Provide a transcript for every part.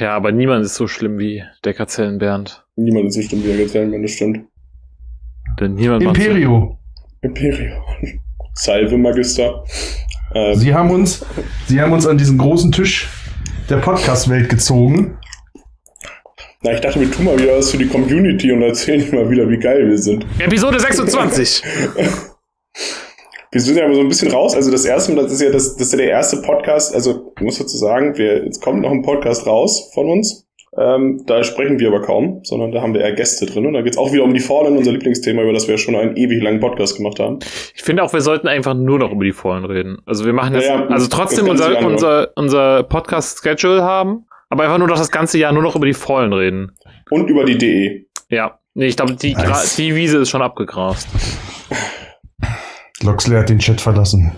Ja, aber niemand ist so schlimm wie der Bernd. Niemand ist so schlimm wie der Bernd, das stimmt. Denn niemand Imperio. Imperio. Salve, Magister. Ähm. Sie haben uns, Sie haben uns an diesen großen Tisch der Podcast-Welt gezogen. Na, ich dachte, wir tun mal wieder was für die Community und erzählen mal wieder, wie geil wir sind. Episode 26. wir sind ja aber so ein bisschen raus. Also das erste Mal, das ist ja das, das ist ja der erste Podcast. Also ich muss dazu sagen, wir, jetzt kommt noch ein Podcast raus von uns. Ähm, da sprechen wir aber kaum, sondern da haben wir eher Gäste drin. Und da geht es auch wieder um die Fallen, unser Lieblingsthema, über das wir schon einen ewig langen Podcast gemacht haben. Ich finde auch, wir sollten einfach nur noch über die Fallen reden. Also wir machen jetzt, ja, ja, also trotzdem unser, unser, unser Podcast-Schedule haben, aber einfach nur noch das ganze Jahr nur noch über die Fallen reden. Und über die DE. Ja. Nee, ich glaube, die, nice. die Wiese ist schon abgegrast. Loxley hat den Chat verlassen.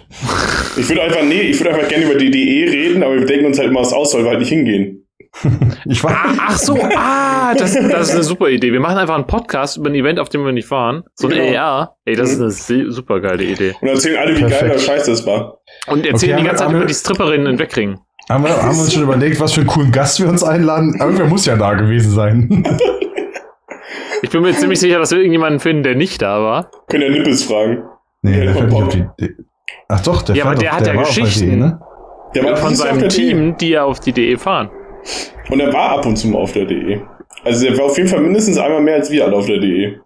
Ich würde einfach, nee, ich würde einfach gerne über die DE reden, aber wir denken uns halt immer was aus, weil wir halt nicht hingehen. Ich war ah, ach so, ah, das, das ist eine super Idee. Wir machen einfach einen Podcast über ein Event, auf dem wir nicht fahren. So ein genau. AR. Ey, das mhm. ist eine super geile Idee. Und erzählen alle, wie Perfekt. geil oder scheiße es war. Und erzählen okay, die ganze Zeit über die Stripperinnen in Weckring. Haben wir, haben wir uns schon überlegt, was für einen coolen Gast wir uns einladen? Irgendwer muss ja da gewesen sein. Ich bin mir ziemlich sicher, dass wir irgendjemanden finden, der nicht da war. Können ja Nippels fragen. Nee, der fährt nicht auf die. Ach doch, der Ja, aber der doch, hat der ja Geschichten. DE, ne? Der war von seinem Team, die ja auf die DE fahren. Und er war ab und zu mal auf der DE. Also er war auf jeden Fall mindestens einmal mehr als wir alle auf der DE.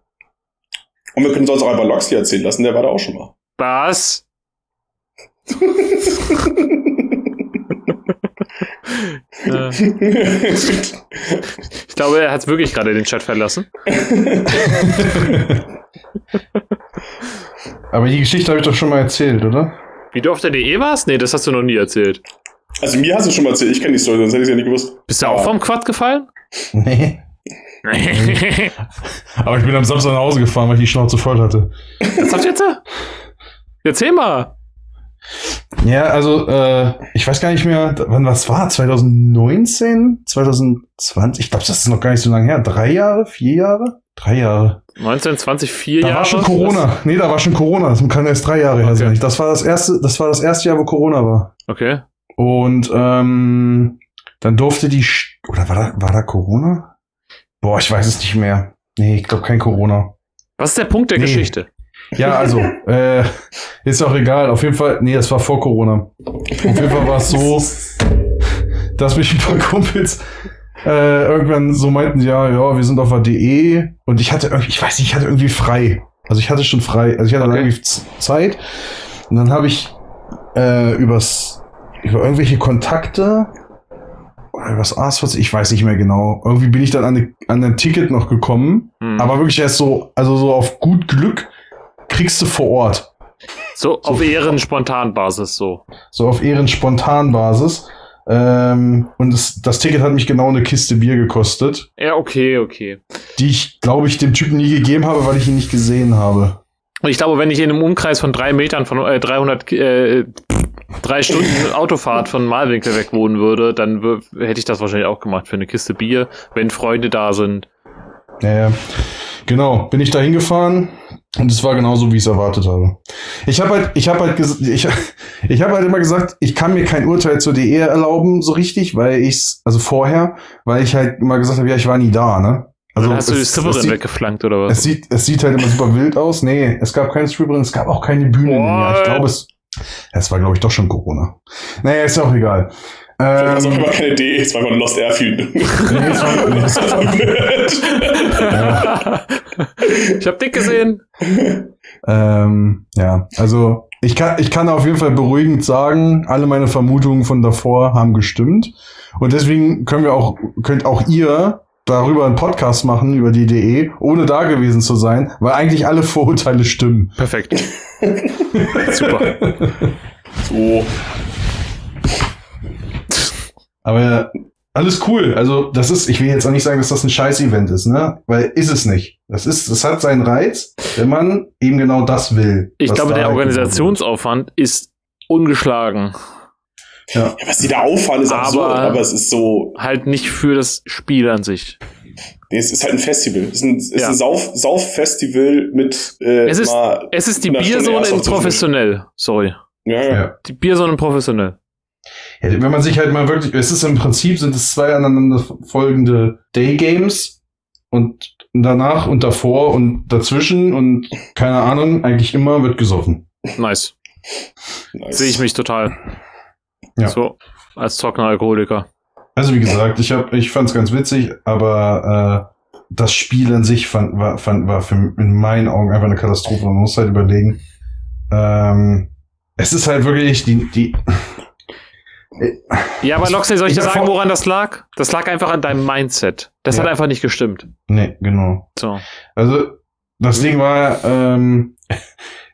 Und wir können sonst auch einfach Loxley erzählen lassen, der war da auch schon mal. Was? ich glaube, er hat wirklich gerade den Chat verlassen. Aber die Geschichte habe ich doch schon mal erzählt, oder? Wie du auf der DE warst? Nee, das hast du noch nie erzählt. Also mir hast du schon mal erzählt, ich kenne die Story, sonst hätte ich es ja nicht gewusst. Bist du auch vom Quad gefallen? Nee. Aber ich bin am Samstag nach Hause gefahren, weil ich die Schnauze voll hatte. Was habt ihr jetzt? Erzähl mal. Ja, also äh, ich weiß gar nicht mehr, wann was war? 2019? 2020? Ich glaube, das ist noch gar nicht so lange her. Drei Jahre? Vier Jahre? Drei Jahre. 19, 20, vier Jahre? Da war schon Corona. Was? Nee, da war schon Corona. Das kann erst drei Jahre okay. her sein. Das war das erste, das war das erste Jahr, wo Corona war. Okay. Und ähm, dann durfte die, oder war da, war da Corona? Boah, ich weiß es nicht mehr. Nee, ich glaube kein Corona. Was ist der Punkt der nee. Geschichte? Ja, also, äh, ist auch egal. Auf jeden Fall, nee, das war vor Corona. Auf jeden Fall war es so, dass mich ein paar Kumpels äh, irgendwann so meinten, ja, ja, wir sind auf der DE und ich hatte, ich weiß nicht, ich hatte irgendwie frei. Also ich hatte schon frei, also ich hatte okay. irgendwie Zeit und dann habe ich äh, übers, über irgendwelche Kontakte oder was was ich weiß nicht mehr genau. Irgendwie bin ich dann an, an ein Ticket noch gekommen, mhm. aber wirklich erst so, also so auf gut Glück kriegst du vor Ort. So, so auf Ehren-Spontanbasis so. So auf Ehren-Spontanbasis. Ähm, und das, das Ticket hat mich genau eine Kiste Bier gekostet. Ja, okay, okay. Die ich, glaube ich, dem Typen nie gegeben habe, weil ich ihn nicht gesehen habe. Und ich glaube, wenn ich in einem Umkreis von drei Metern von äh, 300, äh, drei Stunden Autofahrt von Malwinkel weg wohnen würde, dann hätte ich das wahrscheinlich auch gemacht für eine Kiste Bier, wenn Freunde da sind. Ja, ja. Genau, bin ich da hingefahren und es war genauso, wie ich es erwartet habe. Ich habe halt, ich habe halt, ich, ich habe halt immer gesagt, ich kann mir kein Urteil zur DE erlauben, so richtig, weil ich's, also vorher, weil ich halt immer gesagt habe, ja, ich war nie da, ne? Also hast es, du die Stripperin weggeflankt oder was? Es sieht, es sieht halt immer super wild aus. Nee, es gab keine Stripperin, es gab auch keine Bühne. What? Ich glaube, es, es war, glaube ich, doch schon Corona. Naja, ist auch egal. Ähm, das war immer keine Idee, es war einfach ein Lost Airfield. Ich hab dick gesehen. ähm, ja, also ich kann, ich kann auf jeden Fall beruhigend sagen, alle meine Vermutungen von davor haben gestimmt. Und deswegen können wir auch, könnt auch ihr darüber einen Podcast machen, über die DE, ohne da gewesen zu sein, weil eigentlich alle Vorurteile stimmen. Perfekt. Super. So. Aber alles cool. Also, das ist, ich will jetzt auch nicht sagen, dass das ein Scheiß-Event ist, ne? Weil ist es nicht. Das ist, das hat seinen Reiz, wenn man eben genau das will. Ich glaube, der halt Organisationsaufwand ist ungeschlagen. Ja. ja. was die da auffahren, ist aber absurd, aber es ist so. Halt nicht für das Spiel an sich. Nee, es ist halt ein Festival. Es ist ein, es ja. ist ein Sauf, Sauffestival mit. Äh, es, ist, es ist die Bierzone in professionell. Sorry. Ja, ja. Die Bierzone in professionell. Ja, wenn man sich halt mal wirklich, es ist im Prinzip sind es zwei aneinander folgende Day-Games und danach und davor und dazwischen und keine Ahnung, eigentlich immer wird gesoffen. Nice. Nice. Sehe ich mich total. Ja. So, als trockener Alkoholiker. Also wie gesagt, ich hab, ich fand's ganz witzig, aber äh, das Spiel an sich fand, war, fand, war für, in meinen Augen einfach eine Katastrophe. Man muss halt überlegen. Ähm, es ist halt wirklich die, die Ja, aber Loxley, soll ich Ich dir sagen, woran das lag? Das lag einfach an deinem Mindset. Das Ja. hat einfach nicht gestimmt. Nee, genau. So. Also, das Ding war, ähm,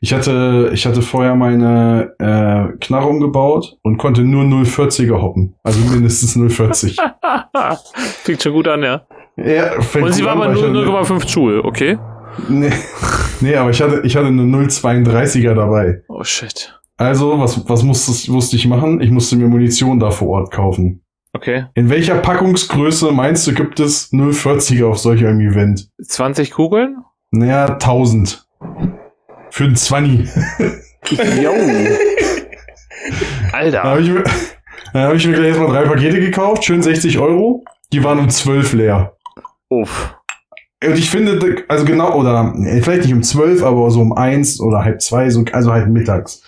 ich hatte, ich hatte vorher meine äh, Knarre umgebaut und konnte nur 040er hoppen. Also mindestens 040. Fängt schon gut an, ja. ja, fängt Und sie war an, aber nur ich hatte- 0,5 Joule, okay? Nee, nee, aber ich hatte, ich hatte eine 032er dabei. Oh shit. Also, was, was musste, musste ich machen? Ich musste mir Munition da vor Ort kaufen. Okay. In welcher Packungsgröße meinst du, gibt es 040er auf solch einem Event? 20 Kugeln? Naja, 1000. Für ein 20. Jo. Da Alter. habe ich, mir- da hab ich mir gleich erstmal drei Pakete gekauft, schön 60 Euro. Die waren um 12 leer. Uff. Und ich finde, also genau, oder vielleicht nicht um 12, aber so um 1 oder halb 2, so, also halt mittags.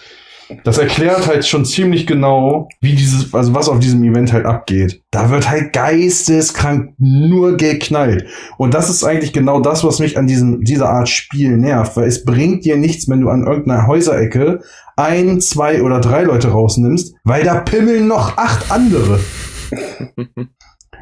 Das erklärt halt schon ziemlich genau, wie dieses, also was auf diesem Event halt abgeht. Da wird halt geisteskrank nur geknallt. Und das ist eigentlich genau das, was mich an diesem, dieser Art Spiel nervt, weil es bringt dir nichts, wenn du an irgendeiner Häuserecke ein, zwei oder drei Leute rausnimmst, weil da pimmeln noch acht andere.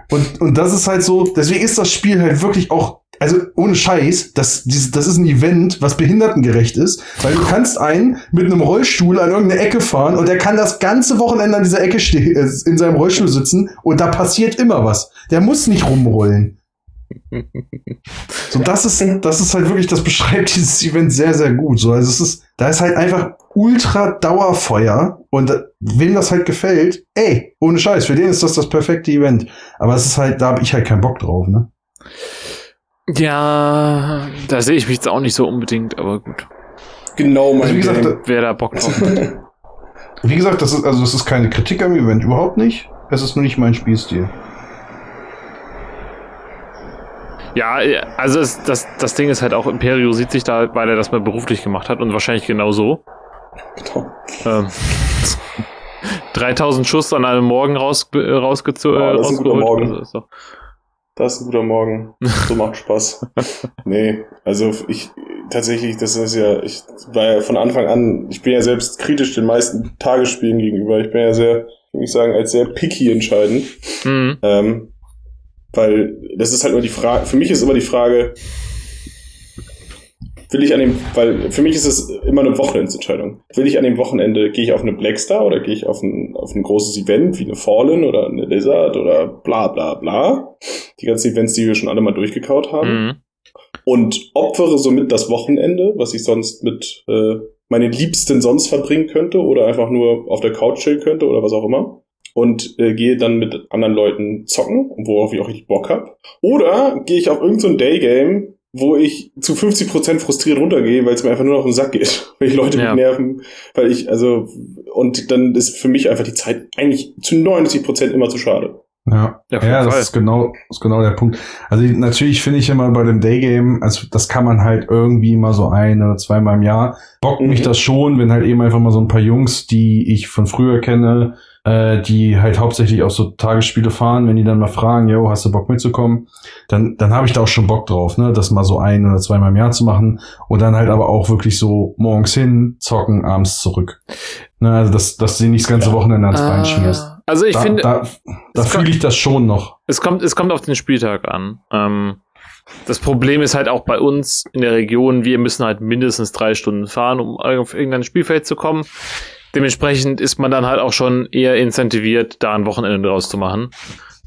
Und, und das ist halt so, deswegen ist das Spiel halt wirklich auch, also ohne Scheiß, das, das ist ein Event, was behindertengerecht ist, weil du kannst einen mit einem Rollstuhl an irgendeine Ecke fahren und der kann das ganze Wochenende an dieser Ecke ste- äh, in seinem Rollstuhl sitzen und da passiert immer was. Der muss nicht rumrollen. So, das ist, das ist halt wirklich, das beschreibt dieses Event sehr, sehr gut. So, also es ist, da ist halt einfach ultra Dauerfeuer und äh, wem das halt gefällt, ey, ohne Scheiß, für den ist das das perfekte Event. Aber es ist halt, da habe ich halt keinen Bock drauf, ne? Ja, da sehe ich mich jetzt auch nicht so unbedingt, aber gut. Genau mein Also wie gesagt, Game. Wer da Bock drauf hat. Wie gesagt, das ist, also das ist keine Kritik am Event, überhaupt nicht. Es ist nur nicht mein Spielstil. Ja, also es, das, das Ding ist halt auch, Imperio sieht sich da, weil er das mal beruflich gemacht hat und wahrscheinlich genau so. Genau. Ähm, 3000 Schuss an einem Morgen raus, äh, rausgezogen. Oh, das ist ein guter Morgen. Also, ist doch- Das ist ein guter Morgen. So macht Spaß. nee, also ich tatsächlich, das ist ja, ich war ja von Anfang an, ich bin ja selbst kritisch den meisten Tagesspielen gegenüber. Ich bin ja sehr, würde ich sagen, als sehr picky entscheidend. Mhm. Ähm, weil das ist halt immer die Frage, für mich ist immer die Frage, will ich an dem, weil für mich ist es immer eine Wochenendsentscheidung. Will ich an dem Wochenende, gehe ich auf eine Blackstar oder gehe ich auf ein, auf ein großes Event wie eine Fallen oder eine Lizard oder bla bla bla. Die ganzen Events, die wir schon alle mal durchgekaut haben. Mhm. Und opfere somit das Wochenende, was ich sonst mit äh, meinen Liebsten sonst verbringen könnte oder einfach nur auf der Couch chillen könnte oder was auch immer. Und äh, gehe dann mit anderen Leuten zocken, worauf ich auch richtig Bock hab. Oder gehe ich auf irgendein so Daygame, wo ich zu 50% frustriert runtergehe, weil es mir einfach nur noch den Sack geht. Weil ich Leute Ja. mit nerven, weil ich, also, und dann ist für mich einfach die Zeit eigentlich zu 90% immer zu schade. Ja, Ja, ja das Fall. ist genau, ist genau der Punkt. Also natürlich finde ich immer bei dem Daygame, also das kann man halt irgendwie mal so ein oder zweimal im Jahr. Bockt mich Mhm. das schon, wenn halt eben einfach mal so ein paar Jungs, die ich von früher kenne, äh, die halt hauptsächlich auch so Tagesspiele fahren, wenn die dann mal fragen, yo, hast du Bock mitzukommen, dann, dann habe ich da auch schon Bock drauf, ne, das mal so ein oder zweimal im Jahr zu machen und dann halt aber auch wirklich so morgens hin, zocken, abends zurück. Ne, also dass, dass du nicht das ganze Wochenende ans Bein schmierst. Ah, Also ich da, finde, da, da fühle ich das schon noch. es kommt, es kommt auf den Spieltag an. Ähm, das Problem ist halt auch bei uns in der Region, wir müssen halt mindestens drei Stunden fahren, um auf irgendein Spielfeld zu kommen. Dementsprechend ist man dann halt auch schon eher incentiviert, da ein Wochenende draus zu machen.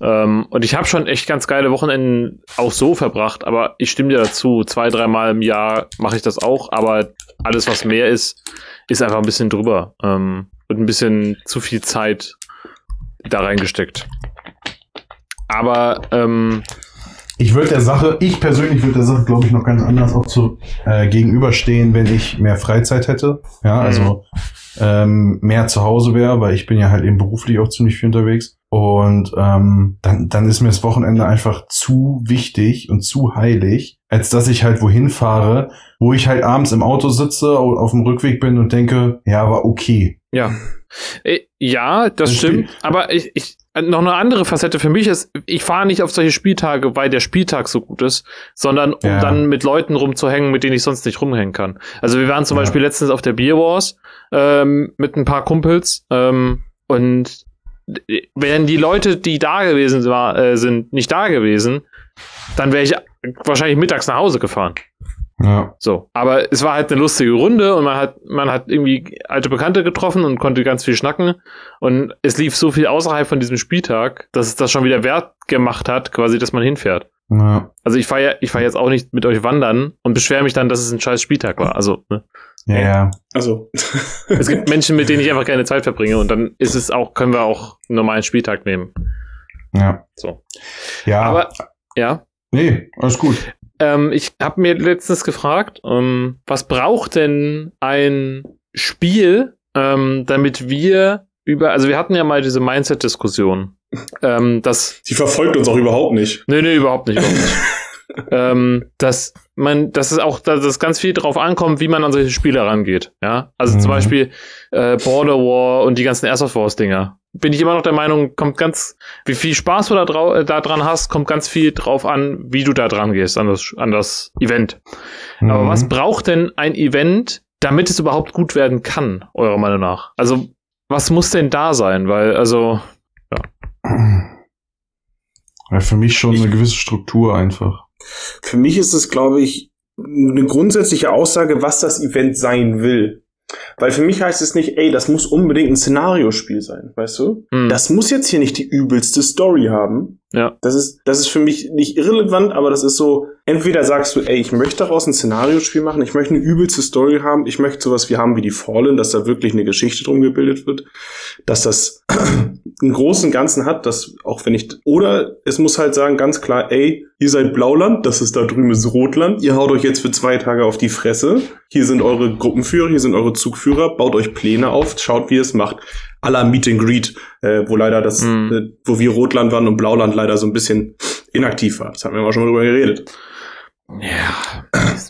Ähm, und ich habe schon echt ganz geile Wochenenden auch so verbracht, aber ich stimme dir dazu, zwei, dreimal im Jahr mache ich das auch, aber alles, was mehr ist, ist einfach ein bisschen drüber. Ähm, und ein bisschen zu viel Zeit da reingesteckt. Aber ähm, ich würde der Sache, ich persönlich würde der Sache, glaube ich, noch ganz anders auch zu äh, gegenüberstehen, wenn ich mehr Freizeit hätte. Ja, also ähm, mehr zu Hause wäre, weil ich bin ja halt eben beruflich auch ziemlich viel unterwegs. Und ähm, dann, dann ist mir das Wochenende einfach zu wichtig und zu heilig, als dass ich halt wohin fahre, wo ich halt abends im Auto sitze, au- auf dem Rückweg bin und denke, ja, war okay. Ja. Äh, Ja, das Das stimmt. Aber ich, ich, noch eine andere Facette für mich ist, ich fahre nicht auf solche Spieltage, weil der Spieltag so gut ist, sondern um Ja. dann mit Leuten rumzuhängen, mit denen ich sonst nicht rumhängen kann. Also wir waren zum Ja. Beispiel letztens auf der Beer Wars ähm, mit ein paar Kumpels ähm, und wären die Leute, die da gewesen war, äh, sind, nicht da gewesen, dann wäre ich wahrscheinlich mittags nach Hause gefahren. Ja. So, aber es war halt eine lustige Runde und man hat, man hat irgendwie alte Bekannte getroffen und konnte ganz viel schnacken. Und es lief so viel außerhalb von diesem Spieltag, dass es das schon wieder wert gemacht hat, quasi, dass man hinfährt. Ja. Also ich fahre ja, ich fahr jetzt auch nicht mit euch wandern und beschwere mich dann, dass es ein scheiß Spieltag war. Also, ne? Ja, ja. Also. Es gibt Menschen, mit denen ich einfach keine Zeit verbringe und dann ist es auch, können wir auch einen normalen Spieltag nehmen. Ja. So. Ja. Aber, ja. nee, alles gut. Ähm, ich habe mir letztens gefragt, ähm, was braucht denn ein Spiel, ähm, damit wir über, also wir hatten ja mal diese Mindset-Diskussion, ähm, dass, Die verfolgt uns auch überhaupt nicht. nee, nee, überhaupt nicht, überhaupt nicht. ähm, dass man, dass es auch, dass es ganz viel drauf ankommt, wie man an solche Spiele rangeht, ja. Also zum Mhm. Beispiel äh, Border War und die ganzen Airsoft Wars Dinger. Bin ich immer noch der Meinung, kommt ganz, wie viel Spaß du da, drau äh, da dran hast, kommt ganz viel drauf an, wie du da dran gehst, an das, an das Event. Aber Mhm. was braucht denn ein Event, damit es überhaupt gut werden kann, eurer Meinung nach? Also, was muss denn da sein? Weil, also, Ja, für mich schon Ich- eine gewisse Struktur einfach. Für mich ist es, glaube ich, eine grundsätzliche Aussage, was das Event sein will. Weil für mich heißt es nicht, ey, das muss unbedingt ein Szenariospiel sein, weißt du? hm, Das muss jetzt hier nicht die übelste Story haben. ja. Das ist, das ist für mich nicht irrelevant, aber das ist so, entweder sagst du, ey, ich möchte daraus ein Szenariospiel machen, ich möchte eine übelste Story haben, ich möchte sowas wie haben wie die Fallen, dass da wirklich eine Geschichte drum gebildet wird, dass das einen großen Ganzen hat, dass auch wenn ich, oder es muss halt sagen, ganz klar, ey, ihr seid Blauland, das ist da drüben ist Rotland, ihr haut euch jetzt für zwei Tage auf die Fresse, hier sind eure Gruppenführer, hier sind eure Zugführer, baut euch Pläne auf, schaut, wie ihr es macht. À la Meet and Greet, äh, wo leider das, Mhm. äh, wo wir Rotland waren und Blauland leider so ein bisschen inaktiv war. Das haben wir auch schon mal drüber geredet. Ja.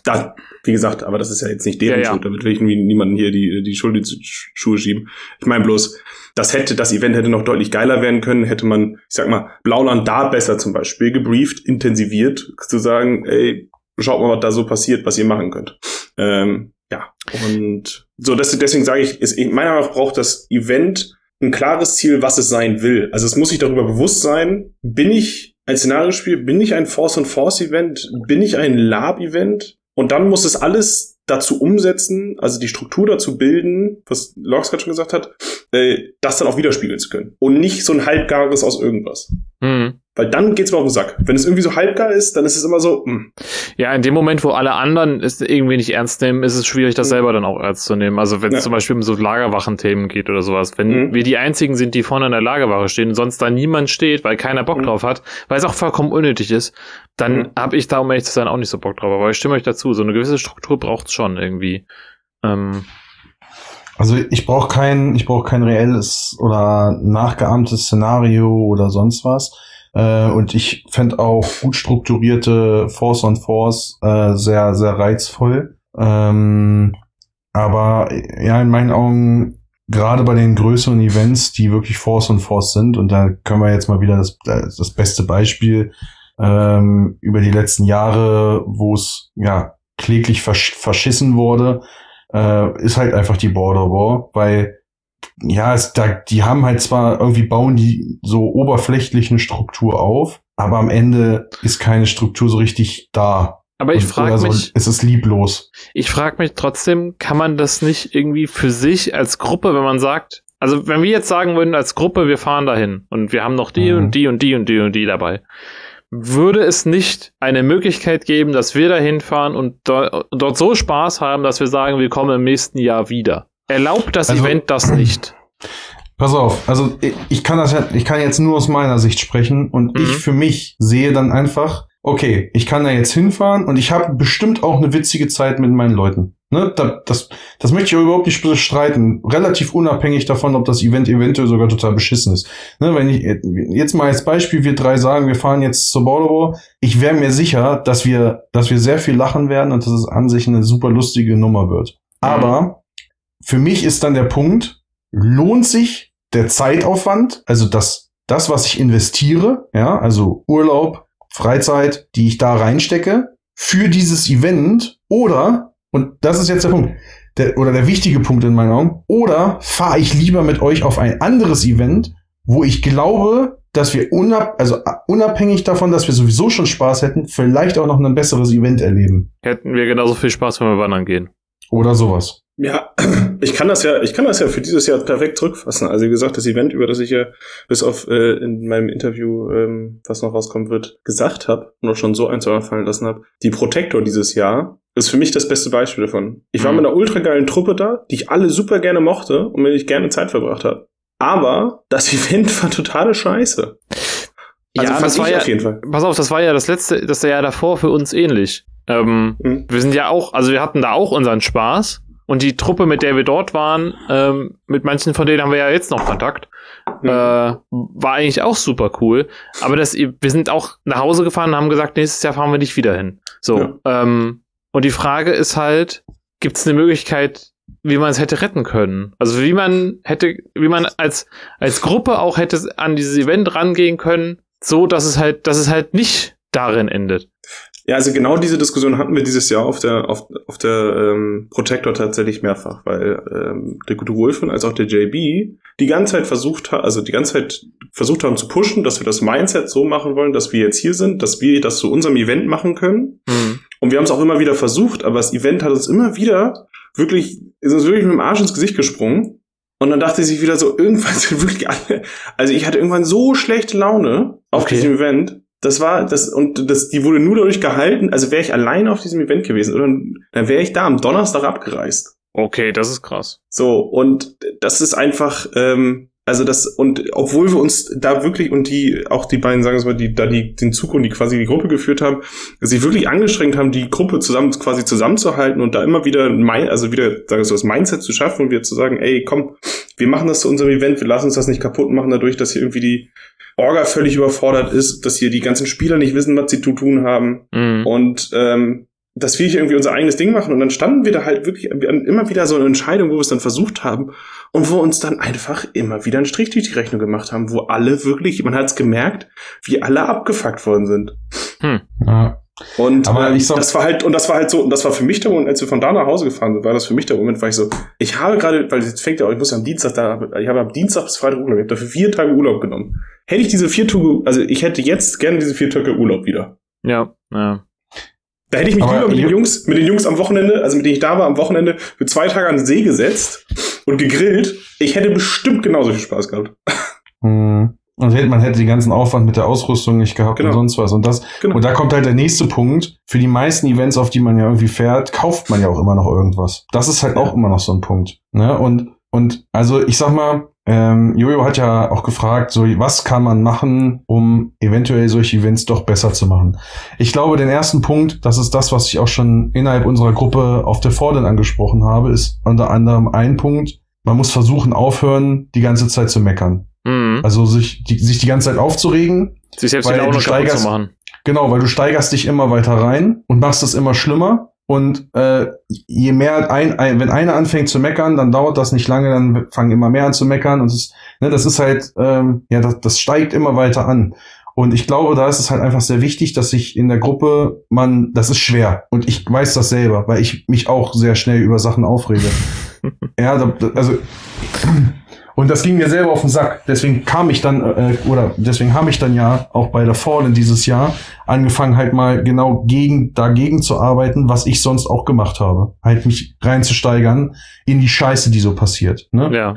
Da, wie gesagt, aber das ist ja jetzt nicht deren Ja. Schuld, damit will ich niemanden hier die, die Schuld in die Sch- Schuhe schieben. Ich meine bloß, das hätte, das Event hätte noch deutlich geiler werden können, hätte man, ich sag mal, Blauland da besser zum Beispiel gebrieft, intensiviert, zu sagen, ey, schaut mal, was da so passiert, was ihr machen könnt. Ähm, und so, das, deswegen sage ich, ist, meiner Meinung nach braucht das Event ein klares Ziel, was es sein will. Also es muss sich darüber bewusst sein, bin ich ein Szenariospiel, bin ich ein Force and Force Event, bin ich ein Lab Event und dann muss es alles dazu umsetzen, also die Struktur dazu bilden, was Lorx gerade schon gesagt hat, äh, das dann auch widerspiegeln zu können und nicht so ein halbgares aus irgendwas. Hm. Weil dann geht's mir auf den Sack. Wenn es irgendwie so halbgar ist, dann ist es immer so, hm, Ja, in dem Moment, wo alle anderen es irgendwie nicht ernst nehmen, ist es schwierig, das Mhm. selber dann auch ernst zu nehmen. Also wenn es Ja. zum Beispiel um so Lagerwachenthemen geht oder sowas. Wenn Mhm. wir die einzigen sind, die vorne an der Lagerwache stehen und sonst da niemand steht, weil keiner Bock Mhm. drauf hat, weil es auch vollkommen unnötig ist, dann Mhm. habe ich da, um ehrlich zu sein, auch nicht so Bock drauf. Aber ich stimme euch dazu, so eine gewisse Struktur braucht's schon irgendwie. Ähm, Also ich brauche kein, ich brauche kein reelles oder nachgeahmtes Szenario oder sonst was. Äh, und ich fänd auch gut strukturierte Force on Force äh, sehr, sehr reizvoll. Ähm, aber ja, in meinen Augen, gerade bei den größeren Events, die wirklich Force on Force sind, und da können wir jetzt mal wieder das, das beste Beispiel ähm, über die letzten Jahre, wo es ja kläglich versch verschissen wurde, äh, ist halt einfach die Border War, weil ja, es, da, die haben halt zwar irgendwie bauen die so oberflächlich eine Struktur auf, aber am Ende ist keine Struktur so richtig da. aber ich frage so, mich, es ist lieblos. ich frage mich trotzdem, kann man das nicht irgendwie für sich als Gruppe, wenn man sagt, also wenn wir jetzt sagen würden als Gruppe, wir fahren dahin und wir haben noch die Mhm. und die und die und die und die dabei, würde es nicht eine Möglichkeit geben, dass wir dahin fahren und do dort so Spaß haben, dass wir sagen, wir kommen im nächsten Jahr wieder? Erlaubt das Also- Event das nicht? Pass auf, also ich- kann das ja, ich kann jetzt nur aus meiner Sicht sprechen und Mhm. ich für mich sehe dann einfach, okay, ich kann da jetzt hinfahren und ich habe bestimmt auch eine witzige Zeit mit meinen Leuten. Ne, da, das, das möchte ich auch überhaupt nicht bestreiten. Relativ unabhängig davon, ob das Event eventuell sogar total beschissen ist. Ne, wenn ich jetzt mal als Beispiel wir drei sagen, wir fahren jetzt zur Bordeaux, ich wäre mir sicher, dass wir, dass wir sehr viel lachen werden und dass es an sich eine super lustige Nummer wird. Aber für mich ist dann der Punkt, lohnt sich der Zeitaufwand, also das, das, was ich investiere, ja, also Urlaub, Freizeit, die ich da reinstecke, für dieses Event oder und das ist jetzt der Punkt, der, oder der wichtige Punkt in meinen Augen. Oder fahre ich lieber mit euch auf ein anderes Event, wo ich glaube, dass wir unab also unabhängig davon, dass wir sowieso schon Spaß hätten, vielleicht auch noch ein besseres Event erleben. Hätten wir genauso viel Spaß, wenn wir wandern gehen. Oder sowas. Ja, ich kann das ja, ich kann das ja für dieses Jahr perfekt zurückfassen. Also wie gesagt, das Event, über das ich ja bis auf äh, in meinem Interview, ähm, was noch rauskommen wird, gesagt habe und auch schon so ein, zwei Mal fallen lassen habe, die Protector dieses Jahr ist für mich das beste Beispiel davon. Ich war mhm. mit einer ultra geilen Truppe da, die ich alle super gerne mochte und mit der ich gerne Zeit verbracht habe. Aber das Event war totale Scheiße. Also ja, das war ja, auf jeden Fall. Pass auf, das war ja das letzte, das Jahr davor für uns ähnlich. Ähm, mhm. Wir sind ja auch, also wir hatten da auch unseren Spaß. Und die Truppe, mit der wir dort waren, ähm, mit manchen von denen haben wir ja jetzt noch Kontakt, mhm. äh, war eigentlich auch super cool. Aber das, wir sind auch nach Hause gefahren und haben gesagt, nächstes Jahr fahren wir nicht wieder hin. So, ja. ähm, und die Frage ist halt, gibt es eine Möglichkeit, wie man es hätte retten können? Also wie man hätte, wie man als, als Gruppe auch hätte an dieses Event rangehen können, so dass es halt, dass es halt nicht darin endet. Ja, also genau diese Diskussion hatten wir dieses Jahr auf der auf, auf der ähm, Protector tatsächlich mehrfach, weil ähm, der gute Wolfen als auch der JB die ganze Zeit versucht hat, also die ganze Zeit versucht haben zu pushen, dass wir das Mindset so machen wollen, dass wir jetzt hier sind, dass wir das zu unserem Event machen können. Mhm. Und wir haben es auch immer wieder versucht, aber das Event hat uns immer wieder wirklich, ist uns wirklich mit dem Arsch ins Gesicht gesprungen. Und dann dachte sich wieder so, irgendwann sind wirklich alle, also ich hatte irgendwann so schlechte Laune auf okay. diesem Event. Das war, das, und das, die wurde nur dadurch gehalten, also wäre ich allein auf diesem Event gewesen, oder dann wäre ich da am Donnerstag abgereist. Okay, das ist krass. So, und das ist einfach, ähm, also das, und obwohl wir uns da wirklich, und die, auch die beiden, sagen wir mal, die da die, den Zug und die quasi die Gruppe geführt haben, sich wirklich angestrengt haben, die Gruppe zusammen, quasi zusammenzuhalten und da immer wieder, mein, also wieder, sagen wir so, das Mindset zu schaffen und wieder zu sagen, ey, komm, wir machen das zu unserem Event, wir lassen uns das nicht kaputt machen dadurch, dass hier irgendwie die Orga völlig überfordert ist, dass hier die ganzen Spieler nicht wissen, was sie zu tun haben. Mhm. Und ähm, dass wir hier irgendwie unser eigenes Ding machen. Und dann standen wir da halt wirklich immer wieder so eine Entscheidung, wo wir es dann versucht haben und wo uns dann einfach immer wieder einen Strich durch die Rechnung gemacht haben, wo alle wirklich, man hat es gemerkt, wie alle abgefuckt worden sind. Hm. Ja. Und Aber ich sag, das war halt, und das war halt so, und das war für mich der Moment, als wir von da nach Hause gefahren sind, war das für mich der Moment, weil ich so, ich habe gerade, weil jetzt fängt ja auch, ich muss ja am Dienstag da, ich habe am Dienstag bis Freitag Urlaub, ich habe dafür vier Tage Urlaub genommen. Hätte ich diese vier Tage, also ich hätte jetzt gerne diese vier Tage Urlaub wieder. Ja, ja. Da hätte ich mich lieber mit den Jungs, mit den Jungs am Wochenende, also mit denen ich da war, am Wochenende für zwei Tage an den See gesetzt und gegrillt. Ich hätte bestimmt genauso viel Spaß gehabt. Hm. Und man hätte den ganzen Aufwand mit der Ausrüstung nicht gehabt genau. und sonst was. Und das, genau. und da kommt halt der nächste Punkt. Für die meisten Events, auf die man ja irgendwie fährt, kauft man ja auch immer noch irgendwas. Das ist halt ja. auch immer noch so ein Punkt. Ne? Und, und also ich sag mal, ähm, Jojo hat ja auch gefragt, so was kann man machen, um eventuell solche Events doch besser zu machen. Ich glaube, den ersten Punkt, das ist das, was ich auch schon innerhalb unserer Gruppe auf der Vordern angesprochen habe, ist unter anderem ein Punkt, man muss versuchen, aufhören, die ganze Zeit zu meckern. Mhm. Also sich die, sich die ganze Zeit aufzuregen. Sich selbst die Laune zu machen. Genau, weil du steigerst dich immer weiter rein und machst es immer schlimmer. Und äh, je mehr ein, ein, wenn einer anfängt zu meckern, dann dauert das nicht lange, dann fangen immer mehr an zu meckern. Und ist, ne, das ist halt, ähm, ja, das, das steigt immer weiter an. Und ich glaube, da ist es halt einfach sehr wichtig, dass sich in der Gruppe man, das ist schwer. Und ich weiß das selber, weil ich mich auch sehr schnell über Sachen aufrege. ja, da, also und das ging mir selber auf den Sack. Deswegen kam ich dann, äh, oder deswegen habe ich dann ja auch bei der Fallen dieses Jahr angefangen, halt mal genau gegen, dagegen zu arbeiten, was ich sonst auch gemacht habe. Halt mich reinzusteigern in die Scheiße, die so passiert. Ne? Ja.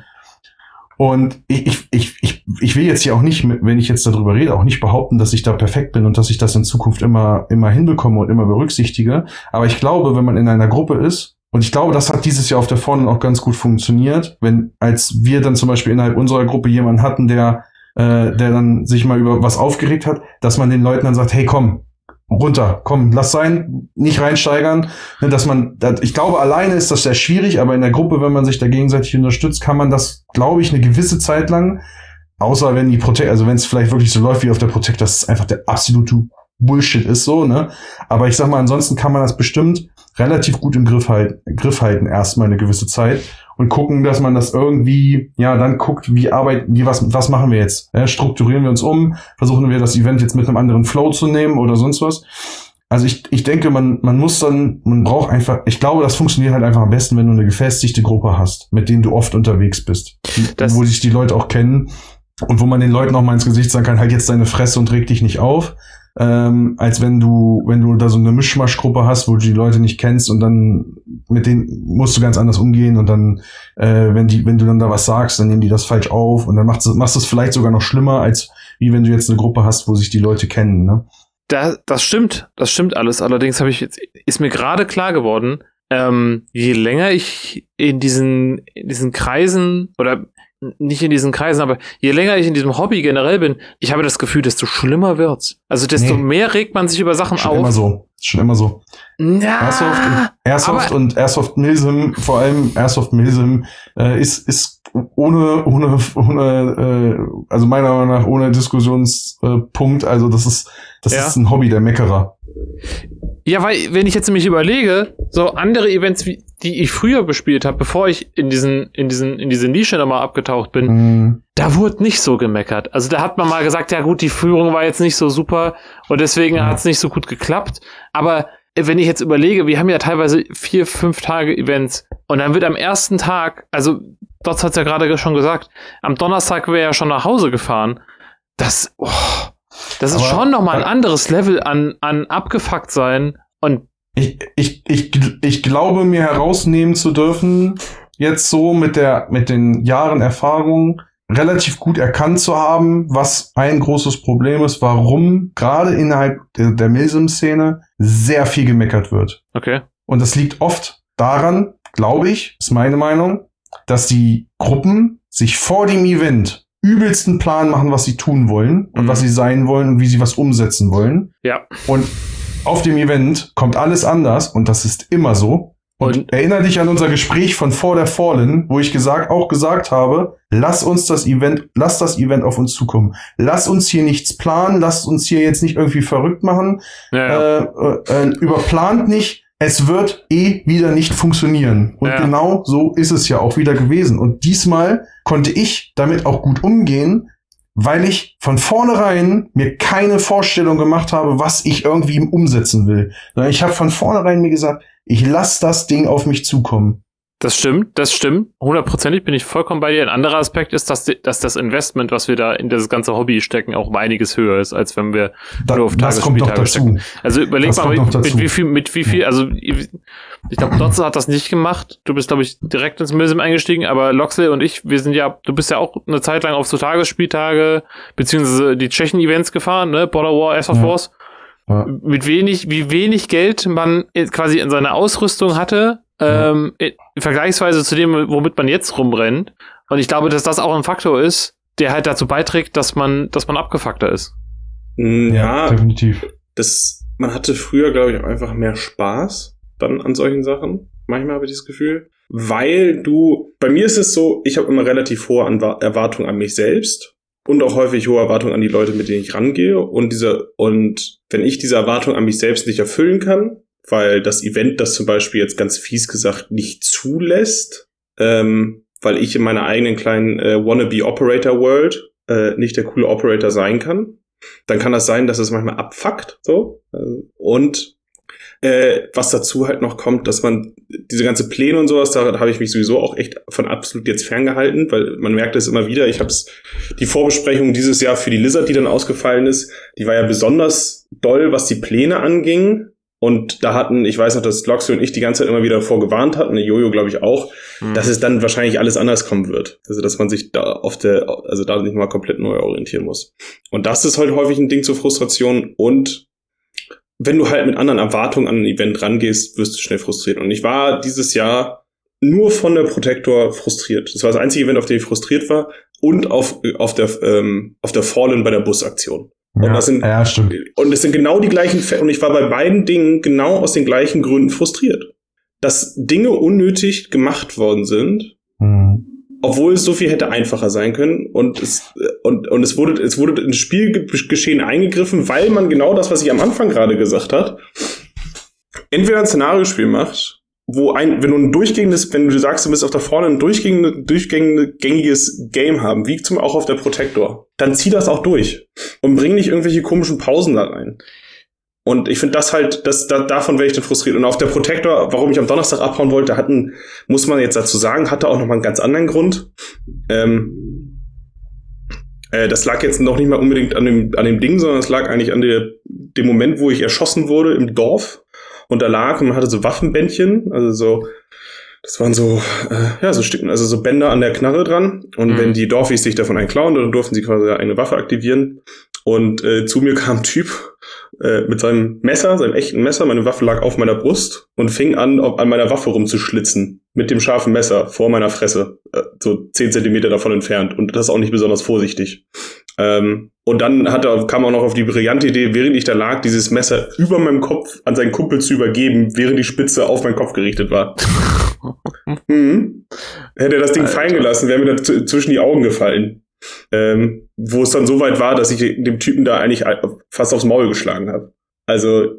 Und ich, ich, ich, ich, ich will jetzt hier auch nicht, wenn ich jetzt darüber rede, auch nicht behaupten, dass ich da perfekt bin und dass ich das in Zukunft immer, immer hinbekomme und immer berücksichtige. Aber ich glaube, wenn man in einer Gruppe ist und ich glaube, das hat dieses Jahr auf der Vorne auch ganz gut funktioniert, wenn als wir dann zum Beispiel innerhalb unserer Gruppe jemanden hatten, der, äh, der dann sich mal über was aufgeregt hat, dass man den Leuten dann sagt, hey komm, runter, komm, lass sein, nicht reinsteigern, ne, dass man, ich glaube, alleine ist das sehr schwierig, aber in der Gruppe, wenn man sich da gegenseitig unterstützt, kann man das, glaube ich, eine gewisse Zeit lang, außer wenn die Protect, also wenn es vielleicht wirklich so läuft wie auf der Protect, das ist einfach der absolute Bullshit ist so, ne? Aber ich sag mal, ansonsten kann man das bestimmt relativ gut im Griff, halt, Griff halten, erstmal eine gewisse Zeit und gucken, dass man das irgendwie, ja, dann guckt, wie arbeiten, wie, was, was machen wir jetzt? Ja, strukturieren wir uns um? Versuchen wir das Event jetzt mit einem anderen Flow zu nehmen oder sonst was? Also ich, ich denke, man, man muss dann, man braucht einfach, ich glaube, das funktioniert halt einfach am besten, wenn du eine gefestigte Gruppe hast, mit denen du oft unterwegs bist. Das- wo sich die Leute auch kennen und wo man den Leuten auch mal ins Gesicht sagen kann, halt jetzt deine Fresse und reg dich nicht auf. Ähm, als wenn du, wenn du da so eine Mischmaschgruppe hast, wo du die Leute nicht kennst und dann mit denen musst du ganz anders umgehen und dann, äh, wenn die, wenn du dann da was sagst, dann nehmen die das falsch auf und dann machst du, machst du es vielleicht sogar noch schlimmer, als wie wenn du jetzt eine Gruppe hast, wo sich die Leute kennen, ne? Da, das stimmt, das stimmt alles. Allerdings habe ich jetzt, ist mir gerade klar geworden, ähm, je länger ich in diesen, in diesen Kreisen oder nicht in diesen Kreisen, aber je länger ich in diesem Hobby generell bin, ich habe das Gefühl, desto schlimmer wird's. Also desto Nee. mehr regt man sich über Sachen Schon auf. immer so. Schon immer so. Ja, Airsoft, und, Airsoft und Airsoft Milsim, vor allem Airsoft Milsim, äh, ist, ist ohne, ohne, ohne, äh, also meiner Meinung nach ohne Diskussionspunkt. Äh, Punkt. also das ist, das Ja. ist ein Hobby der Meckerer. Ja, weil, wenn ich jetzt nämlich überlege, so andere Events, wie, die ich früher bespielt habe, bevor ich in diesen, in diesen, in diese Nische nochmal abgetaucht bin, Mhm. da wurde nicht so gemeckert. Also da hat man mal gesagt, ja gut, die Führung war jetzt nicht so super und deswegen Ja. hat es nicht so gut geklappt. Aber wenn ich jetzt überlege, wir haben ja teilweise vier, fünf Tage Events und dann wird am ersten Tag, also Dots hat's ja gerade schon gesagt, am Donnerstag wäre ja schon nach Hause gefahren. Das, oh, das ist Aber- schon nochmal ein anderes Level an, an abgefuckt sein und Ich, ich, ich, ich glaube, mir herausnehmen zu dürfen, jetzt so mit der, mit den Jahren Erfahrung, relativ gut erkannt zu haben, was ein großes Problem ist, warum gerade innerhalb der, der Milsim-Szene sehr viel gemeckert wird. okay. Und das liegt oft daran, glaube ich, ist meine Meinung, dass die Gruppen sich vor dem Event übelsten Plan machen, was sie tun wollen und Mhm. was sie sein wollen und wie sie was umsetzen wollen. Ja. Und auf dem Event kommt alles anders und das ist immer so. Und, Und- erinnere dich an unser Gespräch von vor der Fallen, wo ich gesagt, auch gesagt habe, lass uns das Event, lass das Event auf uns zukommen. Lass uns hier nichts planen, lass uns hier jetzt nicht irgendwie verrückt machen, Ja, ja. äh, äh, äh, überplant nicht. Es wird eh wieder nicht funktionieren. Und Ja. genau so ist es ja auch wieder gewesen. Und diesmal konnte ich damit auch gut umgehen, weil ich von vornherein mir keine Vorstellung gemacht habe, was ich irgendwie umsetzen will. Ich habe von vornherein mir gesagt, ich lasse das Ding auf mich zukommen. Das stimmt, das stimmt. Hundertprozentig bin ich vollkommen bei dir. Ein anderer Aspekt ist, dass, dass das Investment, was wir da in das ganze Hobby stecken, auch um einiges höher ist, als wenn wir Da, Nur auf Tagesspieltage dazu. Also überleg Das mal, mit, mit wie viel, mit wie viel, also ich glaube, Dotze hat das nicht gemacht. Du bist, glaube ich, direkt ins Milsim eingestiegen, aber Loxley und ich, wir sind ja, du bist ja auch eine Zeit lang auf so Tagesspieltage, beziehungsweise die Tschechen-Events gefahren, ne? Border War, Airsoft Ja. Wars. Ja. Mit wenig, wie wenig Geld man quasi in seiner Ausrüstung hatte, Ja. Ähm, vergleichsweise zu dem, womit man jetzt rumrennt. Und ich glaube, dass das auch ein Faktor ist, der halt dazu beiträgt, dass man, dass man abgefuckter ist. Mm, Ja, definitiv. das, man hatte früher, glaube ich, auch einfach mehr Spaß dann an solchen Sachen. Manchmal habe ich das Gefühl. Weil du, bei mir ist es so, ich habe immer relativ hohe Anwa Erwartungen an mich selbst und auch häufig hohe Erwartungen an die Leute, mit denen ich rangehe. Und diese, und wenn ich diese Erwartungen an mich selbst nicht erfüllen kann, weil das Event das zum Beispiel jetzt ganz fies gesagt nicht zulässt, ähm, weil ich in meiner eigenen kleinen äh, wannabe Operator World äh, nicht der coole Operator sein kann, dann kann das sein, dass es manchmal abfuckt, so. Äh, Und äh, was dazu halt noch kommt, dass man diese ganze Pläne und sowas, da habe ich mich sowieso auch echt von absolut jetzt ferngehalten, weil man merkt es immer wieder. Ich habe die Vorbesprechung dieses Jahr für die Lizard, die dann ausgefallen ist, die war ja besonders doll, was die Pläne anging. Und da hatten, ich weiß noch, dass Loxy und ich die ganze Zeit immer wieder davor gewarnt hatten, Jojo glaube ich auch, Hm. dass es dann wahrscheinlich alles anders kommen wird. Also, dass man sich da auf der, also da nicht mal komplett neu orientieren muss. Und das ist halt häufig ein Ding zur Frustration und wenn du halt mit anderen Erwartungen an ein Event rangehst, wirst du schnell frustriert. Und ich war dieses Jahr nur von der Protector frustriert. Das war das einzige Event, auf dem ich frustriert war und auf, auf der, ähm, auf der Fallen bei der Busaktion. Und Ja, das sind ja, stimmt. und es sind genau die gleichen Fä- und ich war bei beiden Dingen genau aus den gleichen Gründen frustriert. Dass Dinge unnötig gemacht worden sind, Hm. obwohl es so viel hätte einfacher sein können und es und und es wurde es wurde ins Spielgeschehen eingegriffen, weil man genau das, was ich am Anfang gerade gesagt hat, entweder ein Szenariospiel macht, wo ein wenn du ein durchgängiges, wenn du sagst, du bist auf da vorne ein durchgängige, durchgängiges Game haben, wie zum auch auf der Protector, dann zieh das auch durch und bring nicht irgendwelche komischen Pausen da rein. Und ich finde das halt, das, da, davon wäre ich dann frustriert. Und auf der Protector, warum ich am Donnerstag abhauen wollte, hatten, muss man jetzt dazu sagen, hatte auch noch mal einen ganz anderen Grund. Ähm, äh, das lag jetzt noch nicht mal unbedingt an dem, an dem Ding, sondern es lag eigentlich an der, dem Moment, wo ich erschossen wurde im Dorf. Und da lag und man hatte so Waffenbändchen, also so, das waren so, äh, ja, so Stücken, also so Bänder an der Knarre dran. Und Mhm. wenn die Dorfis sich davon einen klauen, dann durften sie quasi eine Waffe aktivieren. Und äh, zu mir kam ein Typ äh, mit seinem Messer, seinem echten Messer. Meine Waffe lag auf meiner Brust und fing an, auf, an meiner Waffe rumzuschlitzen. Mit dem scharfen Messer vor meiner Fresse. Äh, so zehn Zentimeter davon entfernt. Und das auch nicht besonders vorsichtig. Ähm, und dann hat er, kam er auch noch auf die brillante Idee, während ich da lag, dieses Messer über meinem Kopf an seinen Kumpel zu übergeben, während die Spitze auf meinen Kopf gerichtet war. mhm. Hätte er das Ding Alter. fallen gelassen, wäre mir da zwischen die Augen gefallen. Ähm, wo es dann so weit war, dass ich dem Typen da eigentlich fast aufs Maul geschlagen habe. Also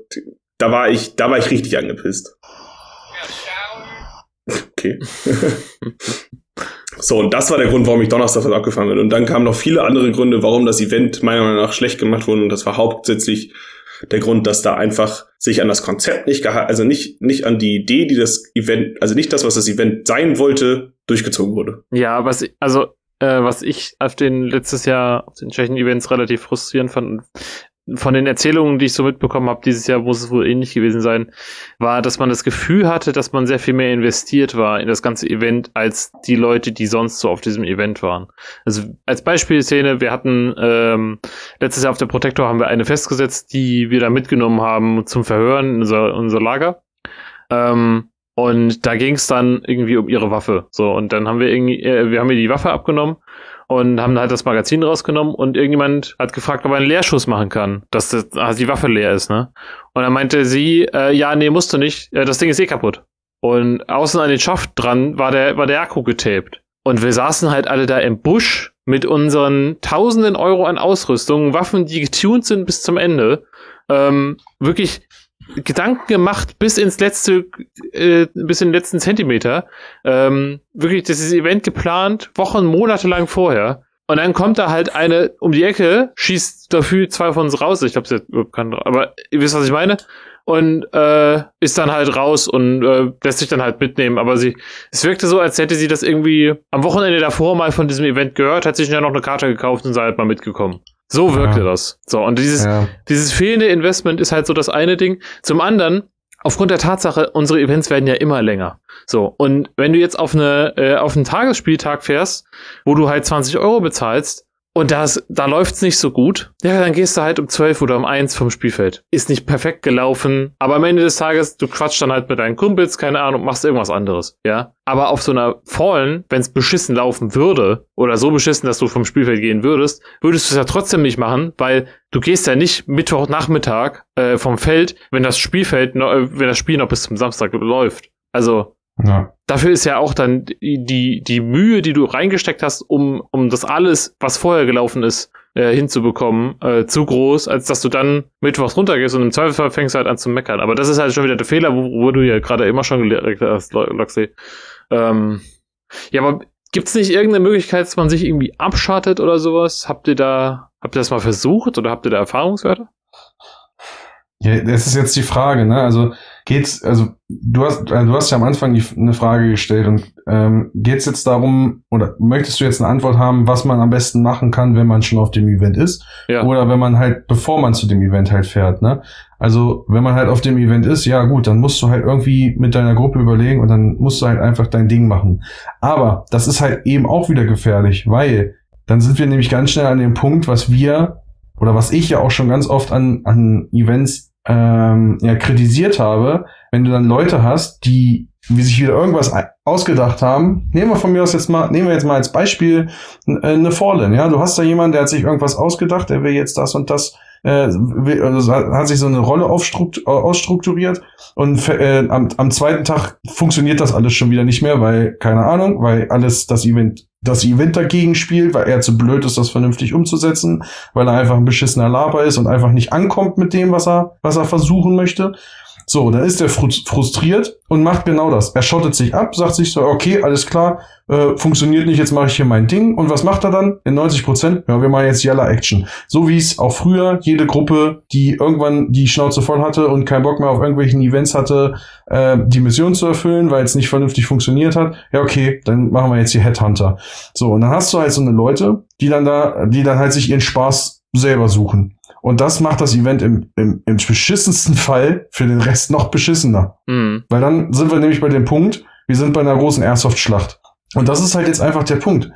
da war ich, da war ich richtig angepisst. Okay. so, und das war der Grund, warum ich Donnerstag abgefahren bin. Und dann kamen noch viele andere Gründe, warum das Event meiner Meinung nach schlecht gemacht wurde. Und das war hauptsächlich der Grund, dass da einfach sich an das Konzept nicht gehalten, also nicht, nicht an die Idee, die das Event, also nicht das, was das Event sein wollte, durchgezogen wurde. Ja, was ich, also, äh, was ich auf den letztes Jahr auf den tschechischen Events relativ frustrierend fand, von den Erzählungen, die ich so mitbekommen habe, dieses Jahr muss es wohl ähnlich gewesen sein, war, dass man das Gefühl hatte, dass man sehr viel mehr investiert war in das ganze Event als die Leute, die sonst so auf diesem Event waren. Also als Beispielszene, wir hatten ähm, letztes Jahr auf der Protector haben wir eine festgesetzt, die wir da mitgenommen haben zum Verhören in unser, unser Lager. Ähm, und da ging es dann irgendwie um ihre Waffe. So, und dann haben wir irgendwie, äh, wir haben ihr die Waffe abgenommen und haben halt das Magazin rausgenommen und irgendjemand hat gefragt, ob er einen Leerschuss machen kann, dass das, also die Waffe leer ist, ne? Und dann meinte sie, äh, ja, nee, musst du nicht, äh, das Ding ist eh kaputt. Und außen an den Schaft dran war der, war der Akku getaped. Und wir saßen halt alle da im Busch mit unseren tausenden Euro an Ausrüstung, Waffen, die getuned sind bis zum Ende. Ähm, wirklich Gedanken gemacht bis ins letzte, äh, bis in den letzten Zentimeter. Ähm, wirklich dieses Event geplant, Wochen, Monate lang vorher. Und dann kommt da halt eine um die Ecke, schießt dafür zwei von uns raus. Ich glaube, sie keinen, aber ihr wisst, was ich meine. Und äh, ist dann halt raus und äh, lässt sich dann halt mitnehmen. Aber sie, es wirkte so, als hätte sie das irgendwie am Wochenende davor mal von diesem Event gehört, hat sich dann noch eine Karte gekauft und sei halt mal mitgekommen. So wirkte Ja. das. So, und dieses, Ja. dieses fehlende Investment ist halt so das eine Ding. Zum anderen, aufgrund der Tatsache, unsere Events werden ja immer länger. So, und wenn du jetzt auf, eine, äh, auf einen Tagesspieltag fährst, wo du halt 20 Euro bezahlst und das, da läuft's nicht so gut, ja, dann gehst du halt um 12 oder um 1 vom Spielfeld. Ist nicht perfekt gelaufen, aber am Ende des Tages, du quatschst dann halt mit deinen Kumpels, keine Ahnung, machst irgendwas anderes, ja. Aber auf so einer Fallen, wenn's beschissen laufen würde, oder so beschissen, dass du vom Spielfeld gehen würdest, würdest du es ja trotzdem nicht machen, weil du gehst ja nicht Mittwochnachmittag äh, vom Feld, wenn das Spielfeld, noch, äh, wenn das Spiel noch bis zum Samstag läuft. Also Ja. dafür ist ja auch dann die, die, Mühe, die du reingesteckt hast, um, um das alles, was vorher gelaufen ist, äh, hinzubekommen, äh, zu groß, als dass du dann mittwochs runtergehst und im Zweifelsfall fängst du halt an zu meckern. Aber das ist halt schon wieder der Fehler, wo, wo du ja gerade immer schon gelernt hast, Lo- Loxley. Ähm, ja, aber gibt's nicht irgendeine Möglichkeit, dass man sich irgendwie abschattet oder sowas? Habt ihr da, habt ihr das mal versucht oder habt ihr da Erfahrungswerte? Ja, das ist jetzt die Frage, ne? Also geht's, also du hast, also du hast ja am Anfang die, eine Frage gestellt und ähm, geht's jetzt darum, oder möchtest du jetzt eine Antwort haben, was man am besten machen kann, wenn man schon auf dem Event ist? Ja. Oder wenn man halt, bevor man zu dem Event halt fährt, ne? Also, wenn man halt auf dem Event ist, ja gut, dann musst du halt irgendwie mit deiner Gruppe überlegen und dann musst du halt einfach dein Ding machen. Aber das ist halt eben auch wieder gefährlich, weil dann sind wir nämlich ganz schnell an dem Punkt, was wir oder was ich ja auch schon ganz oft an, an Events ähm, ja, kritisiert habe, wenn du dann Leute hast, die wie sich wieder irgendwas ausgedacht haben. Nehmen wir von mir aus jetzt mal, nehmen wir jetzt mal als Beispiel äh, eine Fallen. Ja, du hast da jemanden, der hat sich irgendwas ausgedacht, der will jetzt das und das äh, also hat sich so eine Rolle ausstrukturiert und äh, am, am zweiten Tag funktioniert das alles schon wieder nicht mehr, weil, keine Ahnung, weil alles das Event, das Event dagegen spielt, weil er zu blöd ist, das vernünftig umzusetzen, weil er einfach ein beschissener Laber ist und einfach nicht ankommt mit dem, was er, was er versuchen möchte. So, dann ist er frustriert und macht genau das. Er schottet sich ab, sagt sich so, okay, alles klar, äh, funktioniert nicht, jetzt mache ich hier mein Ding. Und was macht er dann? In 90 Prozent, ja, wir machen jetzt Yellow Action. So wie es auch früher jede Gruppe, die irgendwann die Schnauze voll hatte und keinen Bock mehr auf irgendwelchen Events hatte, äh, die Mission zu erfüllen, weil es nicht vernünftig funktioniert hat. Ja, okay, dann machen wir jetzt hier Headhunter. So, und dann hast du halt so eine Leute, die dann da, die dann halt sich ihren Spaß selber suchen. Und das macht das Event im, im, im beschissensten Fall für den Rest noch beschissener. Mhm. Weil dann sind wir nämlich bei dem Punkt, wir sind bei einer großen Airsoft-Schlacht. Und das ist halt jetzt einfach der Punkt.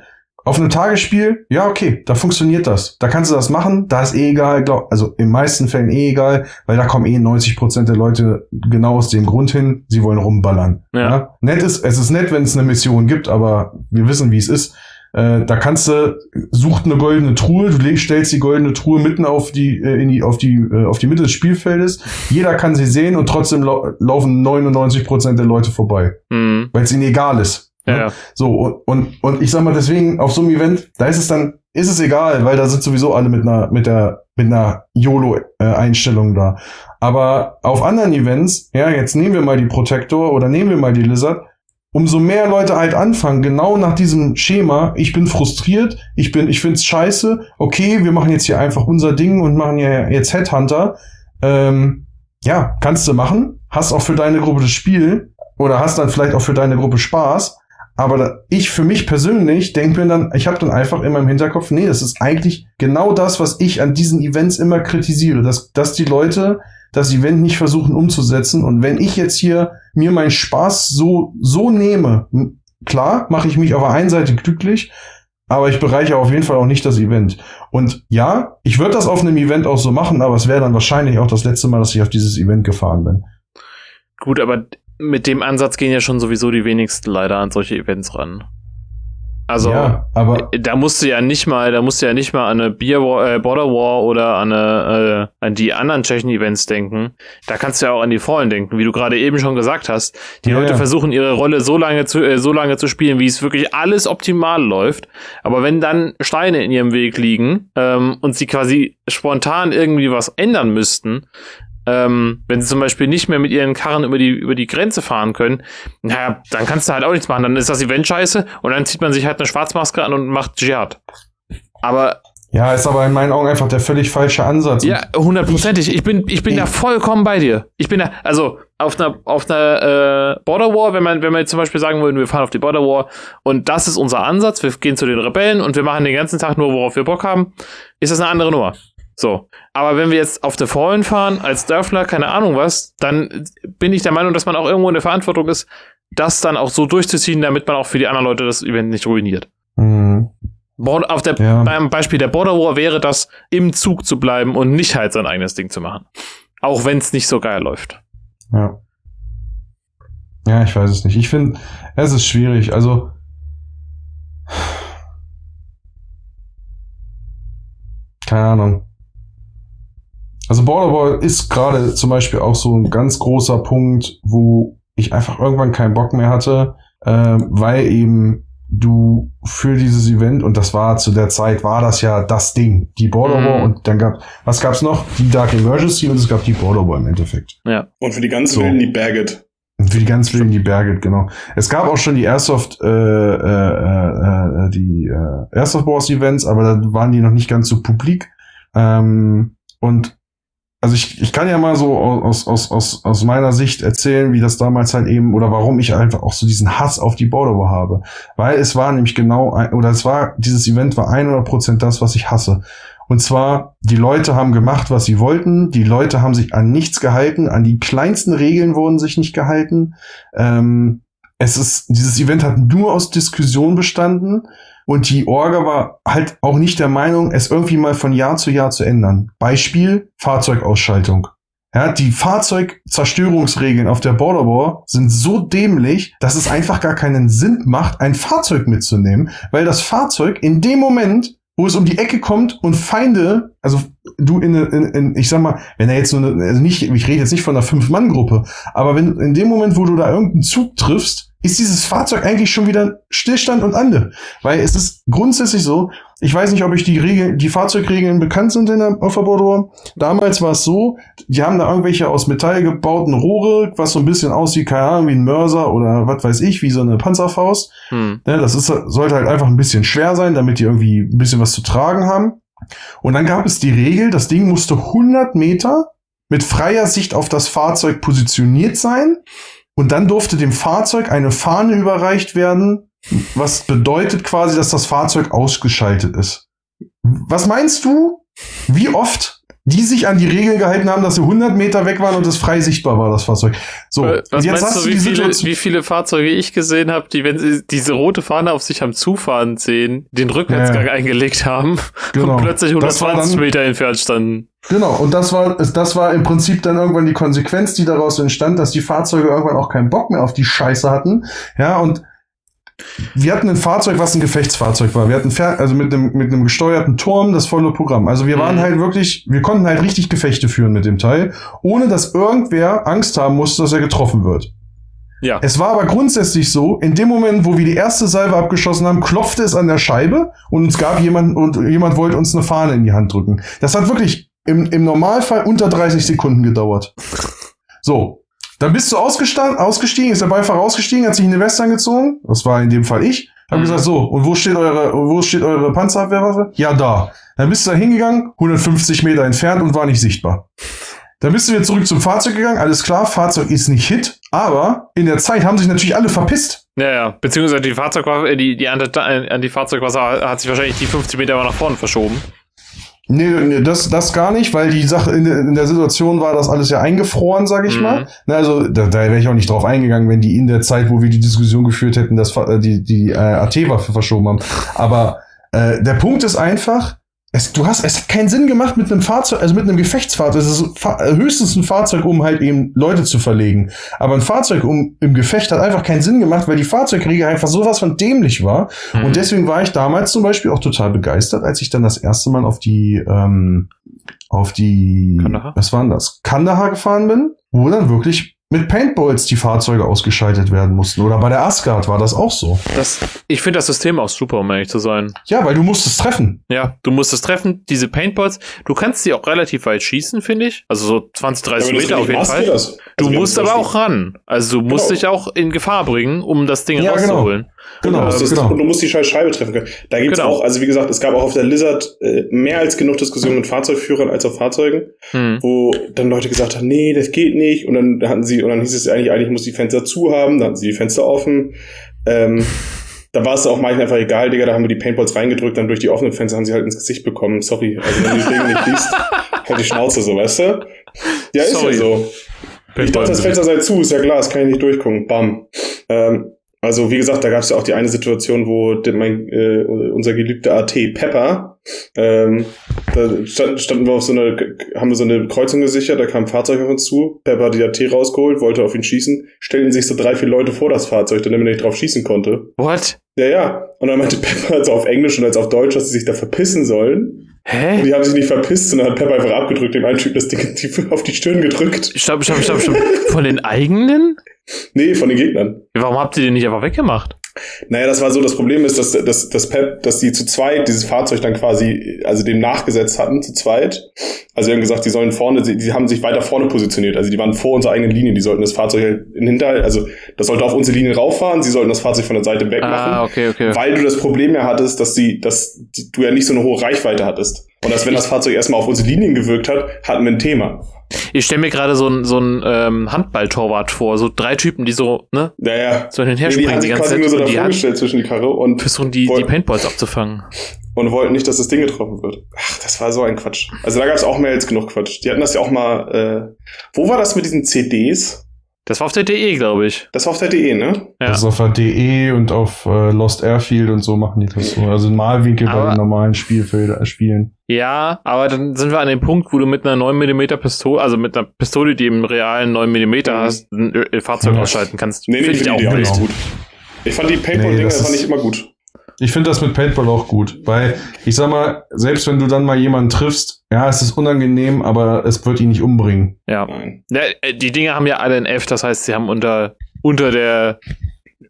Auf einem Tagesspiel, ja, okay, da funktioniert das. Da kannst du das machen, da ist eh egal, glaub, also in meisten Fällen eh egal, weil da kommen eh 90 Prozent der Leute genau aus dem Grund hin, sie wollen rumballern. Ja. ja. Nett ist, es ist nett, wenn es eine Mission gibt, aber wir wissen, wie es ist. Äh, da kannst du, sucht eine goldene Truhe, du stellst die goldene Truhe mitten auf die, äh, in die, auf die, äh, auf die Mitte des Spielfeldes. Jeder kann sie sehen und trotzdem lau laufen 99 Prozent der Leute vorbei. Mhm. Weil es ihnen egal ist. Ja, ja. So, und, und, und ich sag mal, deswegen auf so einem Event, da ist es dann, ist es egal, weil da sind sowieso alle mit einer, mit der, mit einer YOLO-Einstellung da. Aber auf anderen Events, ja, jetzt nehmen wir mal die Protector oder nehmen wir mal die Lizard, umso mehr Leute halt anfangen, genau nach diesem Schema, ich bin frustriert, ich bin, ich find's scheiße, okay, wir machen jetzt hier einfach unser Ding und machen ja jetzt Headhunter. Ähm, ja, kannst du machen, hast auch für deine Gruppe das Spiel oder hast dann vielleicht auch für deine Gruppe Spaß. Aber ich für mich persönlich denke mir dann, ich habe dann einfach in meinem Hinterkopf, nee, das ist eigentlich genau das, was ich an diesen Events immer kritisiere, dass, dass die Leute das Event nicht versuchen umzusetzen. Und wenn ich jetzt hier mir meinen Spaß so, so nehme, klar, mache ich mich auf der einen Seite glücklich, aber ich bereiche auf jeden Fall auch nicht das Event. Und ja, ich würde das auf einem Event auch so machen, aber es wäre dann wahrscheinlich auch das letzte Mal, dass ich auf dieses Event gefahren bin. Gut, aber mit dem Ansatz gehen ja schon sowieso die wenigsten leider an solche Events ran. Also ja, aber da musst du ja nicht mal, da musst du ja nicht mal an eine Beer War, äh, Border War oder an, eine, äh, an die anderen tschechischen Events denken. Da kannst du ja auch an die Fallen denken, wie du gerade eben schon gesagt hast. Die ja, Leute ja. versuchen ihre Rolle so lange zu äh, so lange zu spielen, wie es wirklich alles optimal läuft. Aber wenn dann Steine in ihrem Weg liegen ähm, und sie quasi spontan irgendwie was ändern müssten, ähm, wenn sie zum Beispiel nicht mehr mit ihren Karren über die, über die Grenze fahren können, naja, dann kannst du halt auch nichts machen. Dann ist das Event scheiße und dann zieht man sich halt eine Schwarzmaske an und macht Dschihad. Aber ja, ist aber in meinen Augen einfach der völlig falsche Ansatz. Ja, hundertprozentig. Ich bin, ich bin ich, da vollkommen bei dir. Ich bin da, also auf einer, auf einer äh, Border War, wenn man, wenn man jetzt zum Beispiel sagen würde, wir fahren auf die Border War und das ist unser Ansatz, wir gehen zu den Rebellen und wir machen den ganzen Tag nur, worauf wir Bock haben, ist das eine andere Nummer. So. Aber wenn wir jetzt auf The Fallen fahren, als Dörfler, keine Ahnung was, dann bin ich der Meinung, dass man auch irgendwo in der Verantwortung ist, das dann auch so durchzuziehen, damit man auch für die anderen Leute das Event nicht ruiniert. Mhm. Auf der, ja. Beim Beispiel der Border War wäre das, im Zug zu bleiben und nicht halt sein eigenes Ding zu machen. Auch wenn es nicht so geil läuft. Ja. Ja, ich weiß es nicht. Ich finde, es ist schwierig. Also, keine Ahnung. Also Borderball ist gerade zum Beispiel auch so ein ganz großer Punkt, wo ich einfach irgendwann keinen Bock mehr hatte, äh, weil eben du für dieses Event und das war zu der Zeit war das ja das Ding, die Border War mhm. und dann gab was gab's noch? Die Dark Emergency und es gab die Border War im Endeffekt. Ja. Und für die ganz so. wilden die Baggett. Für die ganz wilden die Baggett, genau. Es gab auch schon die Airsoft äh, äh, äh, die äh, Airsoft Wars Events, aber da waren die noch nicht ganz so publik. Ähm, und also ich, ich kann ja mal so aus, aus, aus, aus meiner Sicht erzählen, wie das damals halt eben oder warum ich einfach auch so diesen Hass auf die Border War habe. Weil es war nämlich genau, oder es war, dieses Event war 100% das, was ich hasse. Und zwar, die Leute haben gemacht, was sie wollten. Die Leute haben sich an nichts gehalten. An die kleinsten Regeln wurden sich nicht gehalten. Ähm, es ist, dieses Event hat nur aus Diskussion bestanden. Und die Orga war halt auch nicht der Meinung, es irgendwie mal von Jahr zu Jahr zu ändern. Beispiel Fahrzeugausschaltung. Ja, die Fahrzeugzerstörungsregeln auf der Borderbau sind so dämlich, dass es einfach gar keinen Sinn macht, ein Fahrzeug mitzunehmen, weil das Fahrzeug in dem Moment, wo es um die Ecke kommt und Feinde, also du in, in, in ich sag mal, wenn er jetzt so eine, also nicht, ich rede jetzt nicht von einer Fünf-Mann-Gruppe, aber wenn in dem Moment, wo du da irgendeinen Zug triffst, ist dieses Fahrzeug eigentlich schon wieder Stillstand und Ande. Weil es ist grundsätzlich so, ich weiß nicht, ob euch die Regeln, die Fahrzeugregeln bekannt sind in der, Bordeaux. Damals war es so, die haben da irgendwelche aus Metall gebauten Rohre, was so ein bisschen aussieht, keine Ahnung, wie ein Mörser oder was weiß ich, wie so eine Panzerfaust. Hm. Ja, das ist, sollte halt einfach ein bisschen schwer sein, damit die irgendwie ein bisschen was zu tragen haben. Und dann gab es die Regel, das Ding musste 100 Meter mit freier Sicht auf das Fahrzeug positioniert sein. Und dann durfte dem Fahrzeug eine Fahne überreicht werden, was bedeutet quasi, dass das Fahrzeug ausgeschaltet ist. Was meinst du, wie oft die sich an die Regeln gehalten haben, dass sie 100 Meter weg waren und es frei sichtbar war, das Fahrzeug. So, was jetzt meinst du, wie, viele, wie viele Fahrzeuge ich gesehen habe, die, wenn sie diese rote Fahne auf sich am Zufahren sehen, den Rückwärtsgang ja. eingelegt haben genau. und plötzlich 120 dann, Meter entfernt standen. Genau, und das war, das war im Prinzip dann irgendwann die Konsequenz, die daraus entstand, dass die Fahrzeuge irgendwann auch keinen Bock mehr auf die Scheiße hatten. Ja, und wir hatten ein Fahrzeug, was ein Gefechtsfahrzeug war. Wir hatten also mit einem mit einem gesteuerten Turm das volle Programm. Also wir waren mhm. halt wirklich, wir konnten halt richtig Gefechte führen mit dem Teil, ohne dass irgendwer Angst haben musste, dass er getroffen wird. Ja. Es war aber grundsätzlich so, in dem Moment, wo wir die erste Salve abgeschossen haben, klopfte es an der Scheibe und es gab jemand und jemand wollte uns eine Fahne in die Hand drücken. Das hat wirklich im, im Normalfall unter 30 Sekunden gedauert. So, dann bist du ausgestiegen, ist der Beifahrer ausgestiegen, hat sich eine Weste angezogen. Das war in dem Fall ich. Hab mhm. gesagt, so, und wo steht eure, wo steht eure Panzerabwehrwaffe? Ja, da. Dann bist du da hingegangen, 150 Meter entfernt und war nicht sichtbar. Dann bist du wieder zurück zum Fahrzeug gegangen. Alles klar, Fahrzeug ist nicht Hit, aber in der Zeit haben sich natürlich alle verpisst. Ja, ja. Beziehungsweise die Fahrzeugwaffe, die, die an die Fahrzeugwaffe hat sich wahrscheinlich die 50 Meter immer nach vorne verschoben. Nee, nee, das, das gar nicht, weil die Sache in, in der Situation war das alles ja eingefroren, sag ich mhm. mal. Na, also da, da wäre ich auch nicht drauf eingegangen, wenn die in der Zeit, wo wir die Diskussion geführt hätten, das die, die äh, AT-Waffe verschoben haben. Aber äh, der Punkt ist einfach, es, du hast, es hat keinen Sinn gemacht mit einem Fahrzeug, also mit einem Gefechtsfahrzeug. Es ist höchstens ein Fahrzeug, um halt eben Leute zu verlegen. Aber ein Fahrzeug um, im Gefecht hat einfach keinen Sinn gemacht, weil die Fahrzeugregel einfach sowas von dämlich war. Mhm. Und deswegen war ich damals zum Beispiel auch total begeistert, als ich dann das erste Mal auf die, ähm, auf die, Kandahar? was war denn das? Kandahar gefahren bin, wo dann wirklich mit Paintballs die Fahrzeuge ausgeschaltet werden mussten. Oder bei der Asgard war das auch so. Das, ich finde das System auch super, um ehrlich zu sein. Ja, weil du musst es treffen. Ja, du musst es treffen. Diese Paintballs, du kannst sie auch relativ weit schießen, finde ich. Also so 20, 30 ja, Meter auf jeden Fall. Also du musst aber auch ran. Also du musst genau. dich auch in Gefahr bringen, um das Ding ja, genau. rauszuholen. Genau. Genau, ähm, ist, genau. Und du musst die scheiß Scheibe treffen können. Da gibt's genau. auch, also wie gesagt, es gab auch auf der Lizard äh, mehr als genug Diskussionen mit Fahrzeugführern als auf Fahrzeugen, hm. wo dann Leute gesagt haben, nee, das geht nicht. Und dann hatten sie, und dann hieß es eigentlich, eigentlich muss die Fenster zu haben, dann hatten sie die Fenster offen. Ähm, da war es auch manchmal einfach egal, Digga, da haben wir die Paintballs reingedrückt, dann durch die offenen Fenster haben sie halt ins Gesicht bekommen. Sorry, also wenn du die Dinge nicht liest, halt die Schnauze so, weißt du? Ja, ist Sorry. ja so. Paintball ich dachte, das Fenster sei zu, ist ja klar, das kann ich nicht durchgucken. Bam. Ähm, also wie gesagt, da gab es ja auch die eine Situation, wo mein, äh, unser geliebter AT Pepper, ähm, da stand, standen wir auf so einer, haben wir so eine Kreuzung gesichert, da kam ein Fahrzeug auf uns zu, Pepper hat die AT rausgeholt, wollte auf ihn schießen, stellten sich so drei, vier Leute vor das Fahrzeug, damit er nicht drauf schießen konnte. What? Ja, ja. Und dann meinte Pepper also auf Englisch und als auf Deutsch, dass sie sich da verpissen sollen. Hä? Und die haben sich nicht verpisst, sondern hat Pepper einfach abgedrückt, dem einen Typ das Ding auf die Stirn gedrückt. Stopp, stopp, stopp, stopp. Von den eigenen? Nee, von den Gegnern. Warum habt ihr den nicht einfach weggemacht? Naja, das war so, das Problem ist, dass, dass, dass Pep, dass die zu zweit dieses Fahrzeug dann quasi, also dem nachgesetzt hatten, zu zweit. Also sie haben gesagt, die sollen vorne, die haben sich weiter vorne positioniert. Also die waren vor unserer eigenen Linie, die sollten das Fahrzeug halt in hinter, also das sollte auf unsere Linie rauffahren, sie sollten das Fahrzeug von der Seite wegmachen. Ah, okay, okay. Weil du das Problem ja hattest, dass sie, dass die, du ja nicht so eine hohe Reichweite hattest. Und dass wenn das Fahrzeug erstmal auf unsere Linien gewirkt hat, hatten wir ein Thema. Ich stelle mir gerade so ein, so ein ähm, Handballtorwart vor, so drei Typen, die so, ne? Naja. So hin und her springen nee, die, die ganze Zeit. Nur so und die Hand, zwischen die Karre und versuchen die, die Paintballs abzufangen. Und wollten nicht, dass das Ding getroffen wird. Ach, das war so ein Quatsch. Also da gab es auch mehr als genug Quatsch. Die hatten das ja auch mal, äh, wo war das mit diesen CDs? Das war auf der DE, glaube ich. Das war auf der DE, ne? Ja. Das ist auf der DE und auf äh, Lost Airfield und so machen die das so. Also ein Malwinkel bei Aber- den normalen Spielfelder, äh, Spielen. Ja, aber dann sind wir an dem Punkt, wo du mit einer 9 mm Pistole, also mit einer Pistole, die im realen 9 mm Mhm. hast, ein Ö- Fahrzeug Ja. ausschalten kannst. Nee, nee, Find ich finde die auch nicht gut. Ich fand die Paintball-Dinger, das fand ich immer gut. Ich finde das mit Paintball auch gut, weil ich sag mal, selbst wenn du dann mal jemanden triffst, ja, es ist unangenehm, aber es wird ihn nicht umbringen. Ja. Ja. äh, Die Dinge haben ja alle ein F, das heißt, sie haben unter, unter der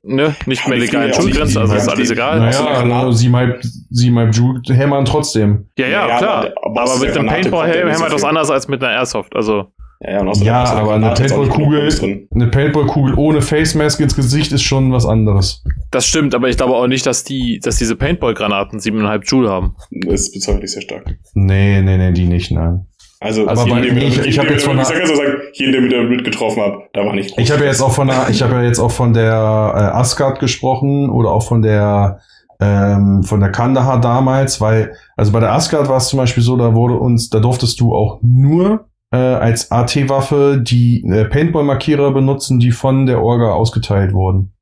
ne, nicht mehr legalen Schulgrenze, also ist alles egal. Naja, also sie mal, sie mal hämmern trotzdem. Ja, ja, Ja, klar. aber- aber mit einem Paintball-Helm haben so wir das anders als mit einer Airsoft. Also, Ja, ja, und außerdem Ja, aber eine Paintballkugel, eine Paintballkugel ohne Face Mask ins Gesicht ist schon was anderes. das stimmt, aber ich glaube auch nicht, dass die, dass diese Paintball-Granaten 7,5 Joule haben. Das bezweifle ich sehr stark. Nee, nee, nee, die nicht, nein. Also, Aber jeden, bei- den wir- nee, ich- ich hab den jetzt von ich einer- sag jetzt so sagen, jeden, den wir da mitgetroffen haben, da war nicht groß. Ich habe ja jetzt auch von der, ich habe ja jetzt auch von der äh, Asgard gesprochen oder auch von der ähm, von der Kandahar damals, weil also bei der Asgard war es zum Beispiel so, da wurde uns, da durftest du auch nur äh, als AT-Waffe die äh, Paintball-Markierer benutzen, die von der Orga ausgeteilt wurden.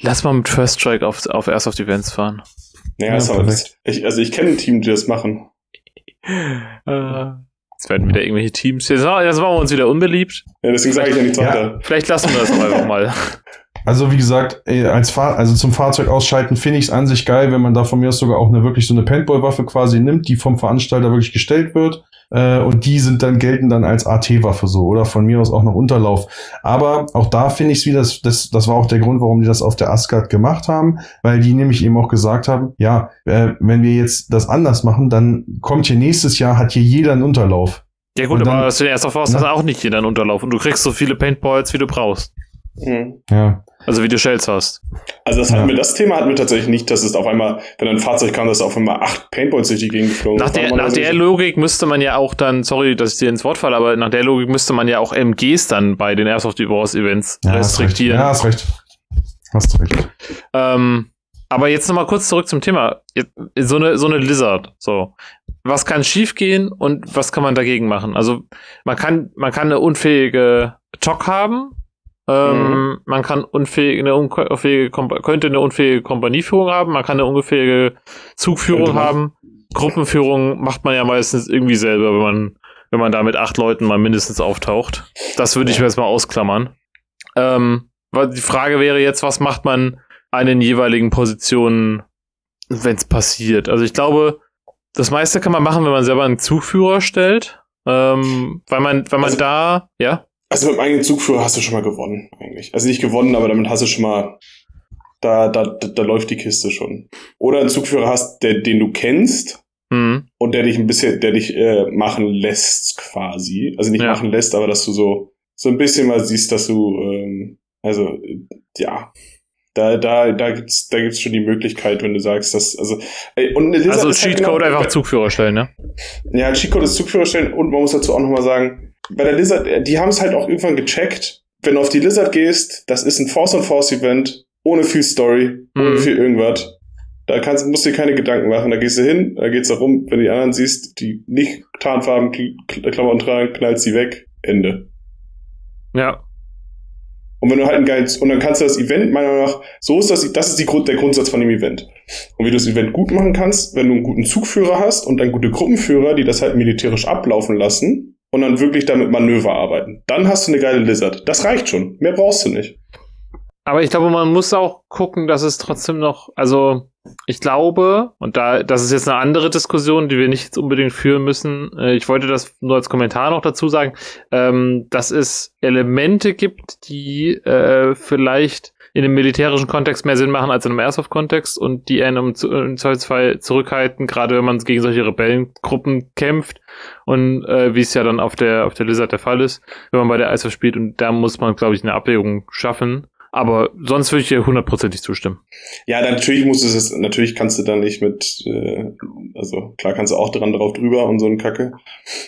Lass mal mit First Strike auf, auf Airsoft Events fahren. Ja, Ja, ist aber ich, also ich kenne ein Team, die das machen. Äh, Jetzt werden wieder irgendwelche Teams. Jetzt, jetzt machen wir uns wieder unbeliebt. Ja, deswegen sage ich ja nichts Ja. weiter. Vielleicht lassen wir das auch einfach mal. Also wie gesagt, äh, als Fahr also zum Fahrzeug ausschalten finde ich es an sich geil, wenn man da von mir aus sogar auch eine wirklich so eine Paintball-Waffe quasi nimmt, die vom Veranstalter wirklich gestellt wird. Äh, und die sind dann gelten dann als AT-Waffe so oder von mir aus auch noch Unterlauf. Aber auch da finde ich es wieder, das, das, das war auch der Grund, warum die das auf der Asgard gemacht haben, weil die nämlich eben auch gesagt haben, ja, äh, wenn wir jetzt das anders machen, dann kommt hier nächstes Jahr, hat hier jeder einen Unterlauf. Ja gut, dann- aber was du erst auf hast, Ne? hast auch nicht jeder einen Unterlauf. Und du kriegst so viele Paintballs, wie du brauchst. Mhm. Ja. Also wie du Shells hast. Also das Ja. hatten wir, das Thema hatten wir tatsächlich nicht, dass es auf einmal, wenn ein Fahrzeug kam, dass auf einmal acht Paintballs durch die Gegend geflogen Nach der, nach der Logik müsste man ja auch dann, sorry, dass ich dir ins Wort falle, aber nach der Logik müsste man ja auch MGs dann bei den Airsoft Wars Events ja hast recht. restriktieren. Ja, hast recht. Hast recht. Ähm, aber jetzt nochmal kurz zurück zum Thema. So eine, so eine Lizard. So. Was kann schiefgehen und was kann man dagegen machen? Also, man kann, man kann eine unfähige TOC haben. Ähm, Man kann unfähige, eine unfähige, könnte eine unfähige Kompanieführung haben. Man kann eine unfähige Zugführung haben. Gruppenführung macht man ja meistens irgendwie selber, wenn man, wenn man da mit acht Leuten mal mindestens auftaucht. Das würde ich mir jetzt mal ausklammern. Ähm, weil die Frage wäre jetzt, was macht man an den jeweiligen Positionen, wenn es passiert? Also ich glaube, das meiste kann man machen, wenn man selber einen Zugführer stellt. Ähm, weil man, weil man Also- da, ja, Also mit dem eigenen Zugführer hast du schon mal gewonnen, eigentlich. Also nicht gewonnen, aber damit hast du schon mal, da, da, da, da läuft die Kiste schon. Oder einen Zugführer hast, der, den du kennst hm, und der dich ein bisschen, der dich äh, machen lässt quasi. Also nicht Ja. machen lässt, aber dass du so, so ein bisschen mal siehst, dass du, ähm, also, äh, ja. Da, da, da gibt's, da gibt's schon die Möglichkeit, wenn du sagst, dass, also, ey, und eine also halt Cheatcode genau- einfach Zugführer stellen, ne? Ja, Cheatcode ist Zugführer stellen und man muss dazu auch nochmal sagen, bei der Lizard, äh, die haben es halt auch irgendwann gecheckt, wenn du auf die Lizard gehst, das ist ein Force-on-Force-Event, ohne viel Story, ohne Mhm. viel irgendwas. Da kannst, musst du dir keine Gedanken machen. Da gehst du hin, da geht's darum, wenn du die anderen siehst, die nicht Tarnfarben, Kl- Klamotten tragen, knallst sie weg, Ende. Ja. Und wenn du halt ein geiles, und dann kannst du das Event, meiner Meinung nach, so ist das, das ist die der Grundsatz von dem Event. Und wie du das Event gut machen kannst, wenn du einen guten Zugführer hast und dann gute Gruppenführer, die das halt militärisch ablaufen lassen und dann wirklich damit Manöver arbeiten. Dann hast du eine geile Lizard. Das reicht schon. Mehr brauchst du nicht. Aber ich glaube, man muss auch gucken, dass es trotzdem noch, also ich glaube, und da, das ist jetzt eine andere Diskussion, die wir nicht jetzt unbedingt führen müssen. Äh, ich wollte das nur als Kommentar noch dazu sagen, ähm, dass es Elemente gibt, die äh, vielleicht in einem militärischen Kontext mehr Sinn machen als in einem Airsoft-Kontext und die einen im, Zweifelsfall zurückhalten, gerade wenn man gegen solche Rebellengruppen kämpft und äh, wie es ja dann auf der auf der Lizard der Fall ist, wenn man bei der Airsoft spielt und da muss man, glaube ich, eine Abwägung schaffen. Aber sonst würde ich dir hundertprozentig zustimmen. Ja, natürlich musst du es, natürlich kannst du da nicht mit, äh, also klar kannst du auch dran drauf drüber und so ein Kacke.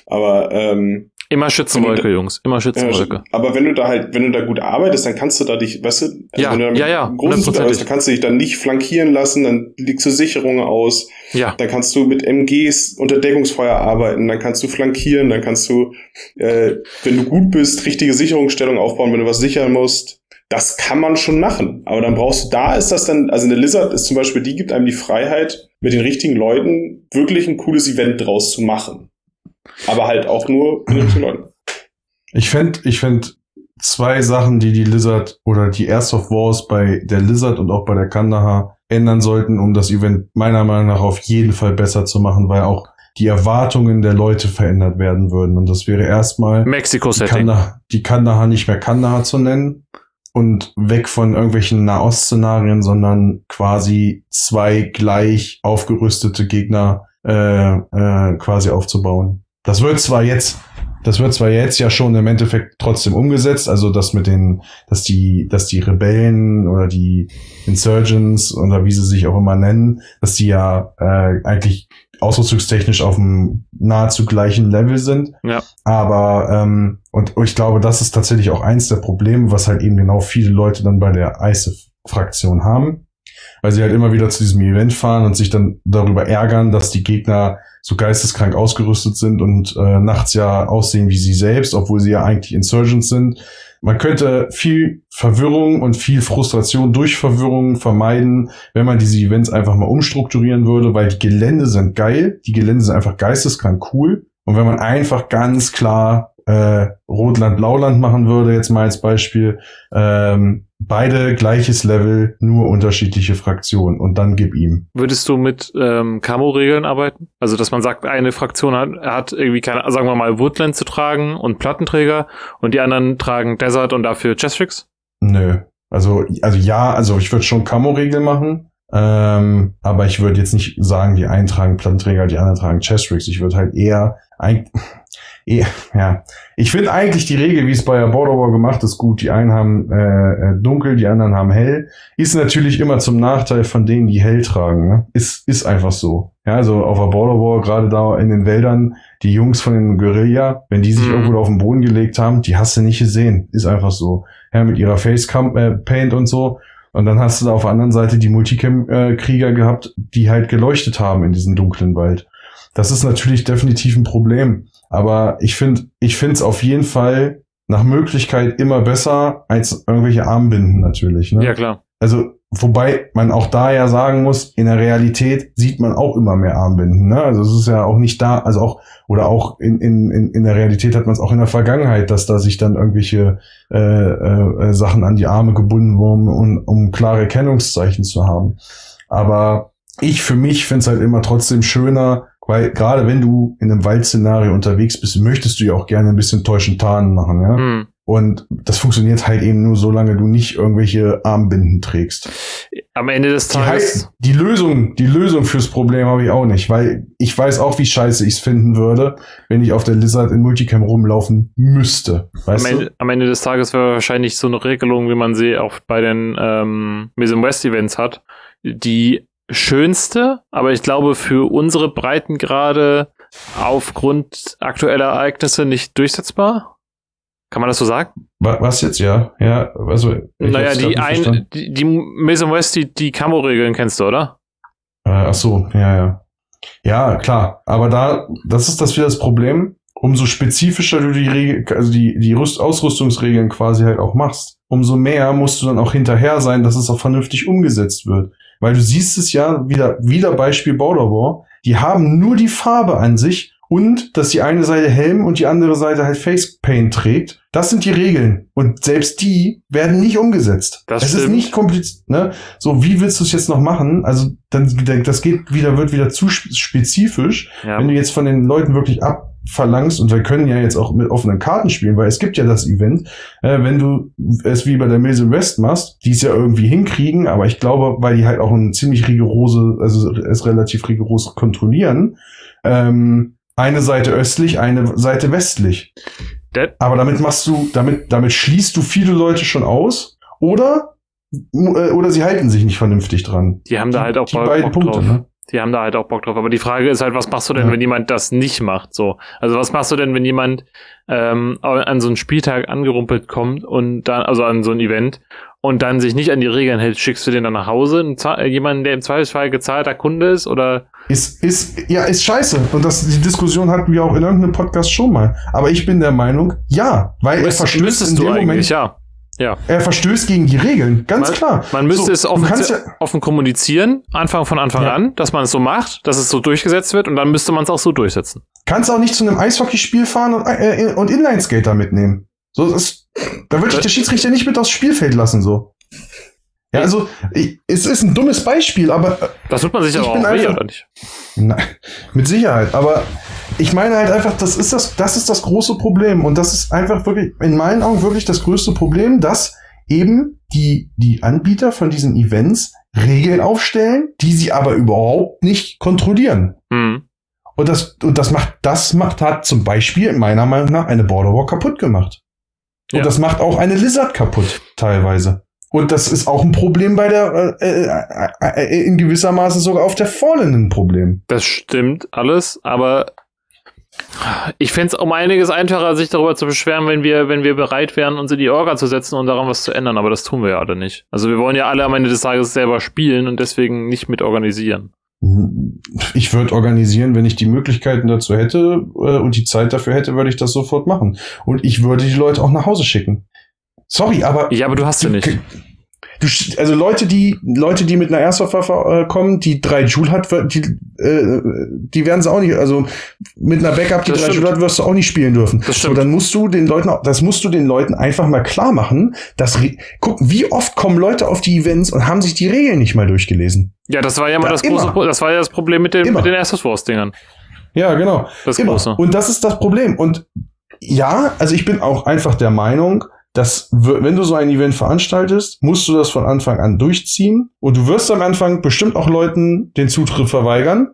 Aber ähm, Immer Schützenwolke, Jungs. Immer Schützenwolke. Aber wenn du da halt, wenn du da gut arbeitest, dann kannst du da dich, weißt du, also ja, wenn du da ja, ja, arbeitest, dann kannst du dich dann nicht flankieren lassen, dann legst du Sicherungen aus. Ja. Dann kannst du mit MGs unter Deckungsfeuer arbeiten, dann kannst du flankieren, dann kannst du, äh, wenn du gut bist, richtige Sicherungsstellung aufbauen, wenn du was sichern musst. Das kann man schon machen. Aber dann brauchst du, da ist das dann, also eine Lizard ist zum Beispiel, die gibt einem die Freiheit, mit den richtigen Leuten wirklich ein cooles Event draus zu machen. Aber halt auch nur Leuten. Ich fände ich fänd zwei Sachen, die die Lizard oder die Airsoft of Wars bei der Lizard und auch bei der Kandahar ändern sollten, um das Event meiner Meinung nach auf jeden Fall besser zu machen, weil auch die Erwartungen der Leute verändert werden würden. Und das wäre erstmal Mexiko-Setting. die, Kandahar, die Kandahar nicht mehr Kandahar zu nennen und weg von irgendwelchen Nahost-Szenarien, sondern quasi zwei gleich aufgerüstete Gegner äh, äh, quasi aufzubauen. Das wird zwar jetzt das wird zwar jetzt ja schon im Endeffekt trotzdem umgesetzt, also das mit den, dass die, dass die Rebellen oder die Insurgents oder wie sie sich auch immer nennen, dass die ja äh, eigentlich ausrüstungstechnisch auf einem nahezu gleichen Level sind. Ja. Aber ähm, und ich glaube, das ist tatsächlich auch eins der Probleme, was halt eben genau viele Leute dann bei der ISIF-Fraktion haben, weil sie halt immer wieder zu diesem Event fahren und sich dann darüber ärgern, dass die Gegner so geisteskrank ausgerüstet sind und äh, nachts ja aussehen wie sie selbst, obwohl sie ja eigentlich Insurgents sind. Man könnte viel Verwirrung und viel Frustration durch Verwirrung vermeiden, wenn man diese Events einfach mal umstrukturieren würde, weil die Gelände sind geil, die Gelände sind einfach geisteskrank cool. Und wenn man einfach ganz klar äh, Rotland-Blauland machen würde, jetzt mal als Beispiel, ähm, beide gleiches Level, nur unterschiedliche Fraktionen und dann gib ihm. Würdest du mit ähm, Camo-Regeln arbeiten? Also, dass man sagt, eine Fraktion hat, hat irgendwie keine, sagen wir mal, Woodland zu tragen und Plattenträger und die anderen tragen Desert und dafür Chestrix? Nö. Also, also ja, also ich würde schon Camo-Regeln machen, ähm, aber ich würde jetzt nicht sagen, die einen tragen Plattenträger, die anderen tragen Chestrix. Ich würde halt eher, ein, ja, ich finde eigentlich die Regel, wie es bei War gemacht ist, gut. Die einen haben äh, äh, dunkel, die anderen haben hell. Ist natürlich immer zum Nachteil von denen, die hell tragen. Ne? Ist, ist einfach so. Ja, also auf der Border War, gerade da in den Wäldern, die Jungs von den Guerilla, wenn die sich mhm. irgendwo auf den Boden gelegt haben, die hast du nicht gesehen. Ist einfach so. Ja, mit ihrer Face äh, Paint und so. Und dann hast du da auf der anderen Seite die Multicam-Krieger äh, gehabt, die halt geleuchtet haben in diesem dunklen Wald. Das ist natürlich definitiv ein Problem. Aber ich finde, ich finde es auf jeden Fall nach Möglichkeit immer besser als irgendwelche Armbinden natürlich. Ne? Ja, klar. Also, wobei man auch da ja sagen muss, in der Realität sieht man auch immer mehr Armbinden. Ne? Also es ist ja auch nicht da, also auch, oder auch in, in, in der Realität hat man es auch in der Vergangenheit, dass da sich dann irgendwelche äh, äh, Sachen an die Arme gebunden wurden, um, um klare Kennungszeichen zu haben. Aber ich für mich finde es halt immer trotzdem schöner, weil gerade wenn du in einem Waldszenario unterwegs bist, möchtest du ja auch gerne ein bisschen täuschen Tarnen machen, ja. Mhm. Und das funktioniert halt eben nur, solange du nicht irgendwelche Armbinden trägst. Am Ende des Tages. Die, die Lösung, die Lösung fürs Problem habe ich auch nicht, weil ich weiß auch, wie scheiße ich es finden würde, wenn ich auf der Lizard in Multicam rumlaufen müsste. Weißt am, Ende, am Ende des Tages wäre wahrscheinlich so eine Regelung, wie man sie auch bei den ähm, Mise West Events hat, die schönste, aber ich glaube für unsere Breitengrade aufgrund aktueller Ereignisse nicht durchsetzbar. Kann man das so sagen? Was jetzt, ja? Ja, also. Naja, die ein, die, die Mason West, die, die Camo-Regeln kennst du, oder? Äh, ach so, ja, ja. Ja, klar. Aber da, das ist das wieder das Problem. Umso spezifischer du die Regel, also die, die Rüst Ausrüstungsregeln quasi halt auch machst, umso mehr musst du dann auch hinterher sein, dass es auch vernünftig umgesetzt wird. Weil du siehst es ja wieder, wieder Beispiel Border War. Die haben nur die Farbe an sich und dass die eine Seite Helm und die andere Seite halt Face Paint trägt. Das sind die Regeln. Und selbst die werden nicht umgesetzt. Das es ist nicht kompliziert. Ne? So, wie willst du es jetzt noch machen? Also, dann, das geht wieder, wird wieder zu spezifisch. Ja. Wenn du jetzt von den Leuten wirklich abverlangst, und wir können ja jetzt auch mit offenen Karten spielen, weil es gibt ja das Event, äh, wenn du es wie bei der Mills West machst, die es ja irgendwie hinkriegen, aber ich glaube, weil die halt auch ein ziemlich rigorose, also es relativ rigoros kontrollieren, ähm, eine Seite östlich, eine Seite westlich. That Aber damit machst du, damit, damit schließt du viele Leute schon aus. Oder, äh, oder sie halten sich nicht vernünftig dran. Die haben da halt auch die, die beiden Punkte, drauf. Ne? Die haben da halt auch Bock drauf. Aber die Frage ist halt, was machst du denn, ja. wenn jemand das nicht macht? So. Also was machst du denn, wenn jemand ähm, an so einen Spieltag angerumpelt kommt und dann, also an so ein Event und dann sich nicht an die Regeln hält, schickst du den dann nach Hause? Jemanden, der im Zweifelsfall gezahlter Kunde ist oder? Ist, ist, ja, ist scheiße. Und das, die Diskussion hatten wir auch in irgendeinem Podcast schon mal. Aber ich bin der Meinung, ja, weil er verstößt in dem Moment. Ja. Ja. Er verstößt gegen die Regeln, ganz man, klar. Man müsste so, es offen, ja offen kommunizieren, Anfang von Anfang ja. an, dass man es so macht, dass es so durchgesetzt wird und dann müsste man es auch so durchsetzen. Kannst auch nicht zu einem Eishockeyspiel fahren und, äh, und Inlineskater mitnehmen. So, das, da würde ich der Schiedsrichter nicht mit aufs Spielfeld lassen, so. Ja, also, ich, es ist ein dummes Beispiel, aber. Äh, das wird man sich aber auch weh, oder nicht? Nein, mit Sicherheit. Aber ich meine halt einfach, das ist das, das ist das große Problem. Und das ist einfach wirklich, in meinen Augen wirklich das größte Problem, dass eben die, die Anbieter von diesen Events Regeln aufstellen, die sie aber überhaupt nicht kontrollieren. Mhm. Und das, und das macht, das macht, hat zum Beispiel meiner Meinung nach eine Borderwalk kaputt gemacht. Und ja. das macht auch eine Lizard kaputt, teilweise. Und das ist auch ein Problem bei der, äh, äh, äh, in gewisser Maße sogar auf der Fallen ein Problem. Das stimmt alles, aber ich fände es um einiges einfacher, sich darüber zu beschweren, wenn wir, wenn wir bereit wären, uns in die Orga zu setzen und daran was zu ändern, aber das tun wir ja alle nicht. Also wir wollen ja alle am Ende des Tages selber spielen und deswegen nicht mit organisieren. Ich würde organisieren, wenn ich die Möglichkeiten dazu hätte äh, und die Zeit dafür hätte, würde ich das sofort machen. Und ich würde die Leute auch nach Hause schicken. Sorry, aber. Ja, aber du hast sie nicht. Du, also Leute, die Leute, die mit einer Airsoft-Waffe äh, kommen, die drei Joule hat, die, äh, die werden sie auch nicht. Also mit einer Backup, die das drei stimmt. Joule hat, wirst du auch nicht spielen dürfen. Das stimmt. So, dann musst du den Leuten, das musst du den Leuten einfach mal klar machen, dass guck, wie oft kommen Leute auf die Events und haben sich die Regeln nicht mal durchgelesen. Ja, das war ja mal da das immer. große, das war ja das Problem mit den, mit den Airsoft Wars Dingern. Ja, genau. Das immer. große. Und das ist das Problem. Und ja, also ich bin auch einfach der Meinung, dass wenn du so ein Event veranstaltest, musst du das von Anfang an durchziehen und du wirst am Anfang bestimmt auch Leuten den Zutritt verweigern.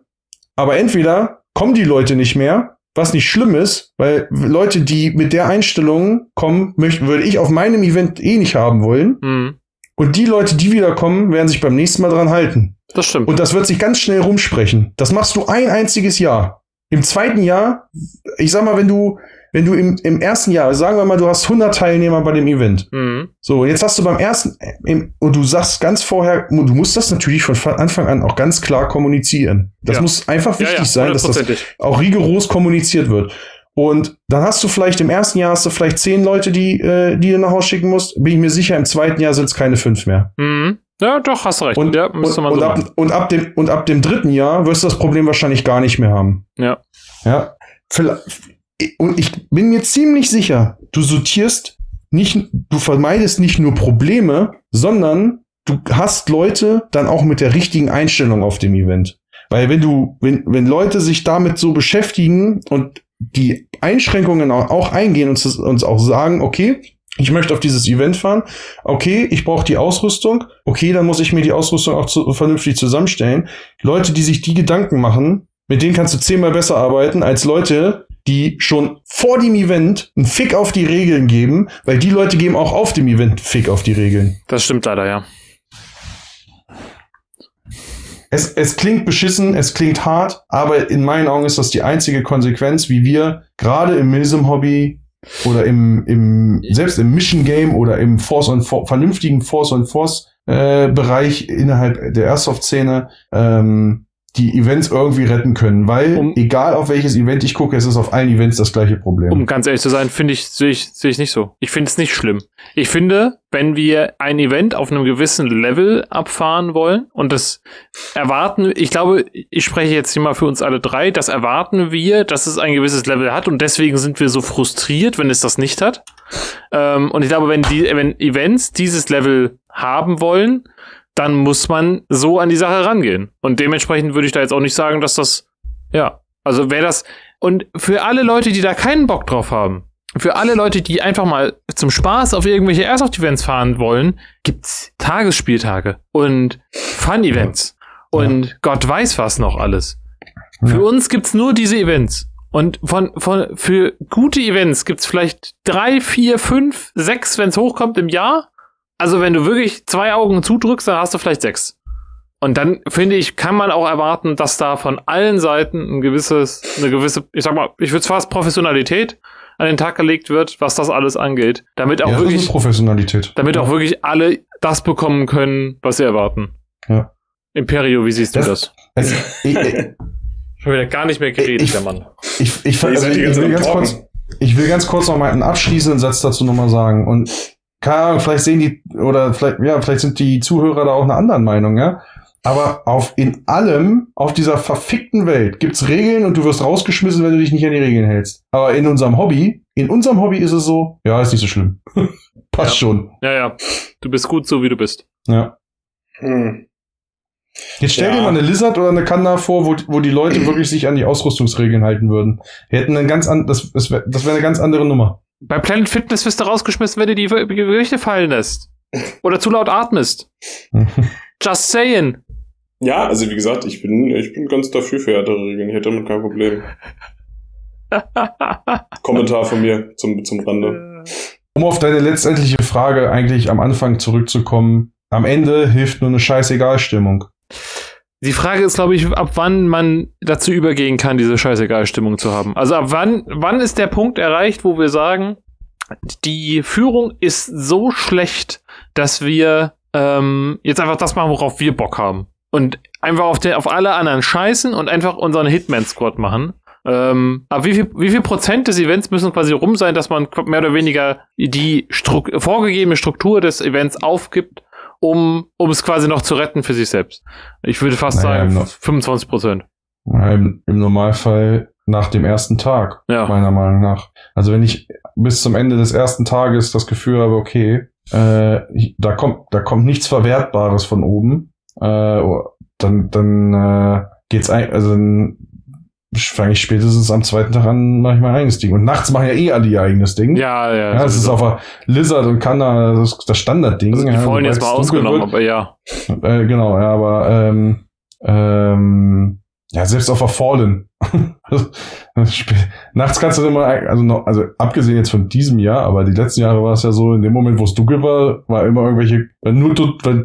Aber entweder kommen die Leute nicht mehr, was nicht schlimm ist, weil Leute, die mit der Einstellung kommen, möchten, würde ich auf meinem Event eh nicht haben wollen. Mhm. Und die Leute, die wiederkommen, werden sich beim nächsten Mal dran halten. Das stimmt. Und das wird sich ganz schnell rumsprechen. Das machst du ein einziges Jahr. Im zweiten Jahr, ich sag mal, wenn du wenn du im, im ersten Jahr, sagen wir mal, du hast 100 Teilnehmer bei dem Event. Mhm. So, jetzt hast du beim ersten, im, und du sagst ganz vorher, du musst das natürlich von Anfang an auch ganz klar kommunizieren. Das ja. muss einfach wichtig ja, ja, sein, dass das auch rigoros kommuniziert wird. Und dann hast du vielleicht im ersten Jahr hast du vielleicht zehn Leute, die, äh, die du nach Hause schicken musst. Bin ich mir sicher, im zweiten Jahr sind es keine fünf mehr. Mhm. Ja, doch, hast recht. Und, ja, und, so und, ab, und, ab, dem, und ab dem dritten Jahr wirst du das Problem wahrscheinlich gar nicht mehr haben. Ja. Ja. Vielleicht, und ich bin mir ziemlich sicher, du sortierst nicht, du vermeidest nicht nur Probleme, sondern du hast Leute dann auch mit der richtigen Einstellung auf dem Event. Weil wenn du, wenn, wenn Leute sich damit so beschäftigen und die Einschränkungen auch eingehen und uns auch sagen, okay, ich möchte auf dieses Event fahren, okay, ich brauche die Ausrüstung, okay, dann muss ich mir die Ausrüstung auch zu, vernünftig zusammenstellen. Leute, die sich die Gedanken machen, mit denen kannst du zehnmal besser arbeiten als Leute, die schon vor dem Event einen Fick auf die Regeln geben, weil die Leute geben auch auf dem Event Fick auf die Regeln. Das stimmt leider, ja. Es, es klingt beschissen, es klingt hart, aber in meinen Augen ist das die einzige Konsequenz, wie wir gerade im Milsim-Hobby oder im, im, selbst im Mission Game oder im Force on For vernünftigen Force on Force äh, Bereich innerhalb der Airsoft-Szene ähm, die Events irgendwie retten können, weil um, egal auf welches Event ich gucke, es ist auf allen Events das gleiche Problem. Um ganz ehrlich zu sein, finde ich, sehe ich, sehe ich nicht so. Ich finde es nicht schlimm. Ich finde, wenn wir ein Event auf einem gewissen Level abfahren wollen und das erwarten, ich glaube, ich spreche jetzt hier mal für uns alle drei, das erwarten wir, dass es ein gewisses Level hat und deswegen sind wir so frustriert, wenn es das nicht hat. Ähm, und ich glaube, wenn die, wenn Events dieses Level haben wollen, dann muss man so an die Sache rangehen. Und dementsprechend würde ich da jetzt auch nicht sagen, dass das, ja, also wäre das, und für alle Leute, die da keinen Bock drauf haben, für alle Leute, die einfach mal zum Spaß auf irgendwelche Airsoft-Events fahren wollen, gibt's Tagesspieltage und Fun-Events ja. und ja. Gott weiß was noch alles. Ja. Für uns gibt's nur diese Events. Und von, von, für gute Events gibt's vielleicht drei, vier, fünf, sechs, wenn's hochkommt im Jahr. Also, wenn du wirklich zwei Augen zudrückst, dann hast du vielleicht sechs. Und dann finde ich, kann man auch erwarten, dass da von allen Seiten ein gewisses, eine gewisse, ich sag mal, ich würde es fast Professionalität an den Tag gelegt wird, was das alles angeht. Damit auch ja, das ist wirklich, Professionalität. damit auch wirklich alle das bekommen können, was sie erwarten. Ja. Imperio, wie siehst du das? das ich, ich, Schon wieder gar nicht mehr geredet, Ich- der Mann. ich, ich, Ihr also ich, will ganz kurz, ich will ganz kurz noch mal einen abschließenden Satz dazu nochmal sagen. Und keine Ahnung, vielleicht sehen die, oder vielleicht, ja, vielleicht sind die Zuhörer da auch einer anderen Meinung, ja. Aber auf in allem, auf dieser verfickten Welt, gibt's Regeln und du wirst rausgeschmissen, wenn du dich nicht an die Regeln hältst. Aber in unserem Hobby, in unserem Hobby ist es so, ja, ist nicht so schlimm. Passt schon. Ja, ja. Du bist gut so, wie du bist. Ja. Hm. Jetzt stell Ja. dir mal eine Lizard oder eine Kanda vor, wo, wo die Leute wirklich sich an die Ausrüstungsregeln halten würden. Wir hätten einen ganz an, das, das wäre das wär eine ganz andere Nummer. Bei Planet Fitness wirst du rausgeschmissen, wenn du die Gewichte fallen lässt. Oder zu laut atmest. Just saying. Ja, also wie gesagt, ich bin, ich bin ganz dafür für härtere Regeln. Ich hätte damit kein Problem. Kommentar von mir zum, zum Rande. Um auf deine letztendliche Frage eigentlich am Anfang zurückzukommen, am Ende hilft nur eine Scheißegal-Stimmung. Die Frage ist, glaube ich, ab wann man dazu übergehen kann, diese Scheißegal-Stimmung zu haben. Also ab wann, wann ist der Punkt erreicht, wo wir sagen, die Führung ist so schlecht, dass wir ähm, jetzt einfach das machen, worauf wir Bock haben. Und einfach auf, der, auf alle anderen scheißen und einfach unseren Hitman-Squad machen. Ähm, aber wie viel, wie viel Prozent des Events müssen quasi rum sein, dass man mehr oder weniger die Struk vorgegebene Struktur des Events aufgibt, um, um es quasi noch zu retten für sich selbst? Ich würde fast Naja, sagen, noch- 25 Prozent. Im, Im Normalfall nach dem ersten Tag, Ja. meiner Meinung nach. Also wenn ich bis zum Ende des ersten Tages das Gefühl habe, okay, äh, da kommt, da kommt nichts Verwertbares von oben, äh, dann, dann äh, geht's ein, also dann fange ich spätestens am zweiten Tag an, mache ich mein eigenes Ding. Und nachts machen ja eh alle ihr eigenes Ding. Ja, ja. Ja, das ist auf der Lizard und Kanna das, das Standardding. also die ja, jetzt mal ausgenommen, aber ja. äh, genau, ja, aber ähm, ähm, ja, selbst auf der Fallen. Sp- Nachts kannst du immer, also noch, also abgesehen jetzt von diesem Jahr, aber die letzten Jahre war es ja so, in dem Moment, wo es dunkel war, war immer irgendwelche, nur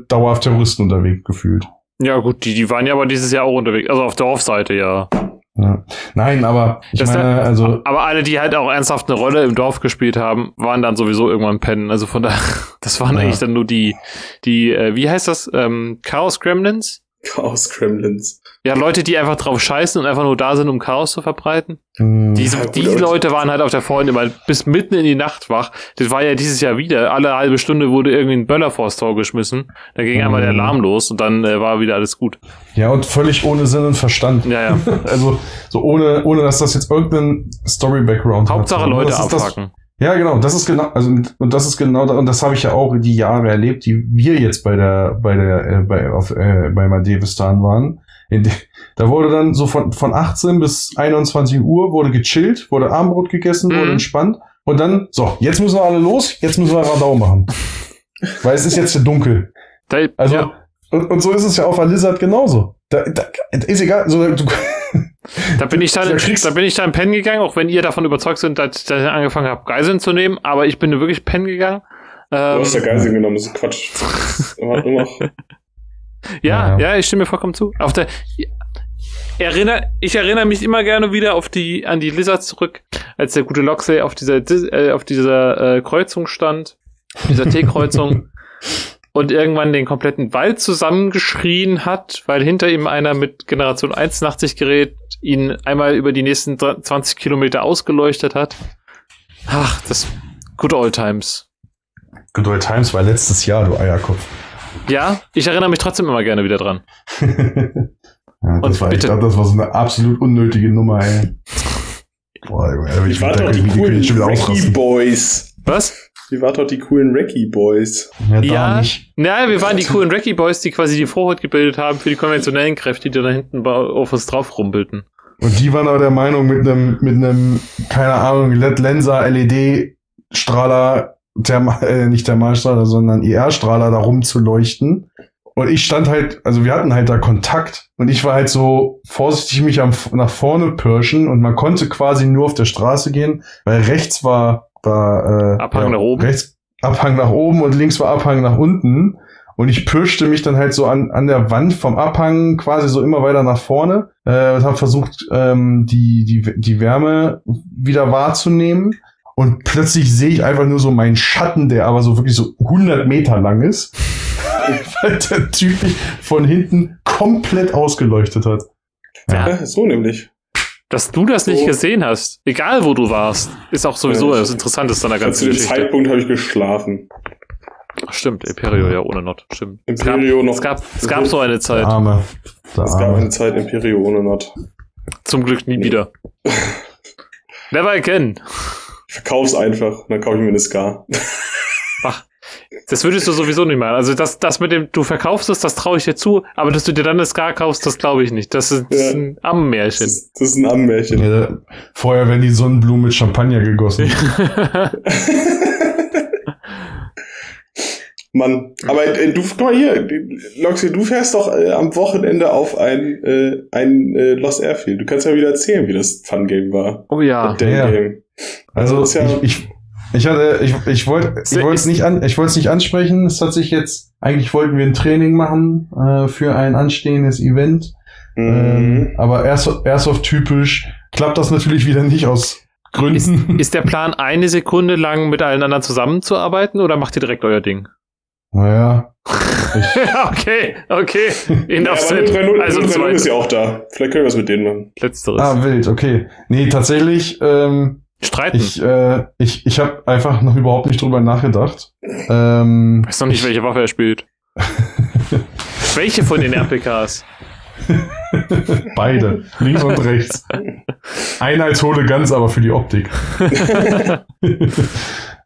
dauerhaft Terroristen unterwegs gefühlt. Ja, gut, die, die waren ja aber dieses Jahr auch unterwegs. Also auf der Dorfseite, ja. Ja. Nein, aber ich Das meine, also Aber alle, die halt auch ernsthaft eine Rolle im Dorf gespielt haben, waren dann sowieso irgendwann pennen. Also von daher, das waren Ja. eigentlich dann nur die, die, äh, wie heißt das? Ähm, Chaos Gremlins? Chaos Gremlins. Ja, Leute, die einfach drauf scheißen und einfach nur da sind, um Chaos zu verbreiten. mh, Diese, Ja, die Leute waren halt auf der Freunde immer bis mitten in die Nacht wach. Das war ja dieses Jahr wieder. Alle halbe Stunde wurde irgendwie ein Böller vors Tor geschmissen. Da ging einmal der Mhm. Alarm los und dann äh, war wieder alles gut. ja, und völlig ohne Sinn und Verstand. Ja, ja. Also, so ohne, ohne dass das jetzt irgendeinen Story-Background hat. Hauptsache So, Leute das das- abfacken. Ja, genau, das ist genau, also und das ist genau da, und das habe ich ja auch die Jahre erlebt, die wir jetzt bei der bei der äh, bei auf äh, bei Madevistan waren. Da wurde dann so von von 18 bis 21 Uhr wurde gechillt, wurde Armbrot gegessen, Mhm. wurde entspannt und dann so, jetzt müssen wir alle los, jetzt müssen wir Radau machen. Weil es ist jetzt ja dunkel. Da, Also ja. und, und so ist es ja auf der Lizard genauso. Da, da ist egal, so du, Da bin ich dann, Da da bin ich dann pennen gegangen, auch wenn ihr davon überzeugt sind, dass, dass ich angefangen habe, Geiseln zu nehmen, aber ich bin wirklich pennen gegangen. Du Ähm, hast ja Geiseln genommen, das ist Quatsch. Immer, immer. Ja, Ja. ja, ich stimme vollkommen zu. Auf der, erinner, ich erinnere mich immer gerne wieder auf die, an die Lizard zurück, als der gute Loxley auf dieser, äh, auf dieser äh, Kreuzung stand, dieser T-Kreuzung. Und irgendwann den kompletten Wald zusammengeschrien hat, weil hinter ihm einer mit Generation 81 Gerät ihn einmal über die nächsten 20 Kilometer ausgeleuchtet hat. Ach, das good old times. Good old Times war letztes Jahr, du Eierkopf. Ja, ich erinnere mich trotzdem immer gerne wieder dran. ja, das Und war, ich bitte. glaube, das war so eine absolut unnötige Nummer, ey. Boah, ey, Ich war da doch die ich coolen ausrasten. Boys. Was? Die war doch die coolen Recce Boys. Ja, Ja. nicht. Naja, wir waren die coolen Wrecky Boys, die quasi die Vorhut gebildet haben für die konventionellen Kräfte, die da hinten auf uns drauf rumpelten. Und die waren aber der Meinung, mit einem, mit einem, keine Ahnung, LED-Lenser, LED-Strahler, Therma, äh, nicht Thermalstrahler, sondern IR-Strahler da rumzuleuchten. Und ich stand halt, also wir hatten halt da Kontakt und ich war halt so vorsichtig mich am, nach vorne pirschen und man konnte quasi nur auf der Straße gehen, weil rechts war, war äh, Abhang nach oben. Rechts Abhang nach oben und links war Abhang nach unten. Und ich pirschte mich dann halt so an, an der Wand vom Abhang quasi so immer weiter nach vorne äh, und habe versucht, ähm, die, die, die Wärme wieder wahrzunehmen. Und plötzlich sehe ich einfach nur so meinen Schatten, der aber so wirklich so 100 Meter lang ist, weil der Typ mich von hinten komplett ausgeleuchtet hat. Ja. Ja, so nämlich. Dass du das nicht So. gesehen hast, egal wo du warst, ist auch sowieso Ja, das Interessanteste an der Zu ganzen dem Geschichte. Zeitpunkt habe ich geschlafen. Stimmt, Imperio ja ohne Not. Stimmt. Imperio noch. es gab, es gab so eine Der Zeit. Arme. Der Es gab eine. Zeit Imperio ohne Not. Zum Glück nie wieder. Never again. Ich verkauf's einfach, dann kaufe ich mir eine Ska. Ach, das würdest du sowieso nicht machen. Also das, das mit dem, du verkaufst es, das traue ich dir zu, aber dass du dir dann eine Scar kaufst, das glaube ich nicht. Das ist, das ist Ja. ein Das Ammenmärchen. ist, das ist ein Ammenmärchen. Ja, vorher werden die Sonnenblumen mit Champagner gegossen. Mann, aber äh, du, guck mal hier, Loxi, du fährst doch äh, am Wochenende auf ein, äh, ein äh, Lost Airfield. Du kannst ja wieder erzählen, wie das Fun Game war. oh ja. Ja. Game. Also ist ja- ich, ich, ich hatte, ich, ich wollte, ich Ist- wollte es nicht an, ich wollte es nicht ansprechen. Es hat sich jetzt, eigentlich wollten wir ein Training machen äh, für ein anstehendes Event, ähm, Mhm. aber Airsoft, Airsoft typisch klappt das natürlich wieder nicht aus Gründen. Ist der Plan, eine Sekunde lang mit allen anderen zusammenzuarbeiten oder macht ihr direkt euer Ding? Naja, okay, okay. Ja, Enough aber said. 3-0 Also also 3-0 ist ja auch da. Vielleicht können wir was mit denen machen. Letzteres. ah wild, okay. Nee, tatsächlich, ähm, Streiten. ich, äh, ich, ich habe einfach noch überhaupt nicht drüber nachgedacht. Ähm, weiß noch nicht, welche Waffe er spielt. welche von den RPKs? Beide, links und rechts. Einer als Hole ganz, aber für die Optik.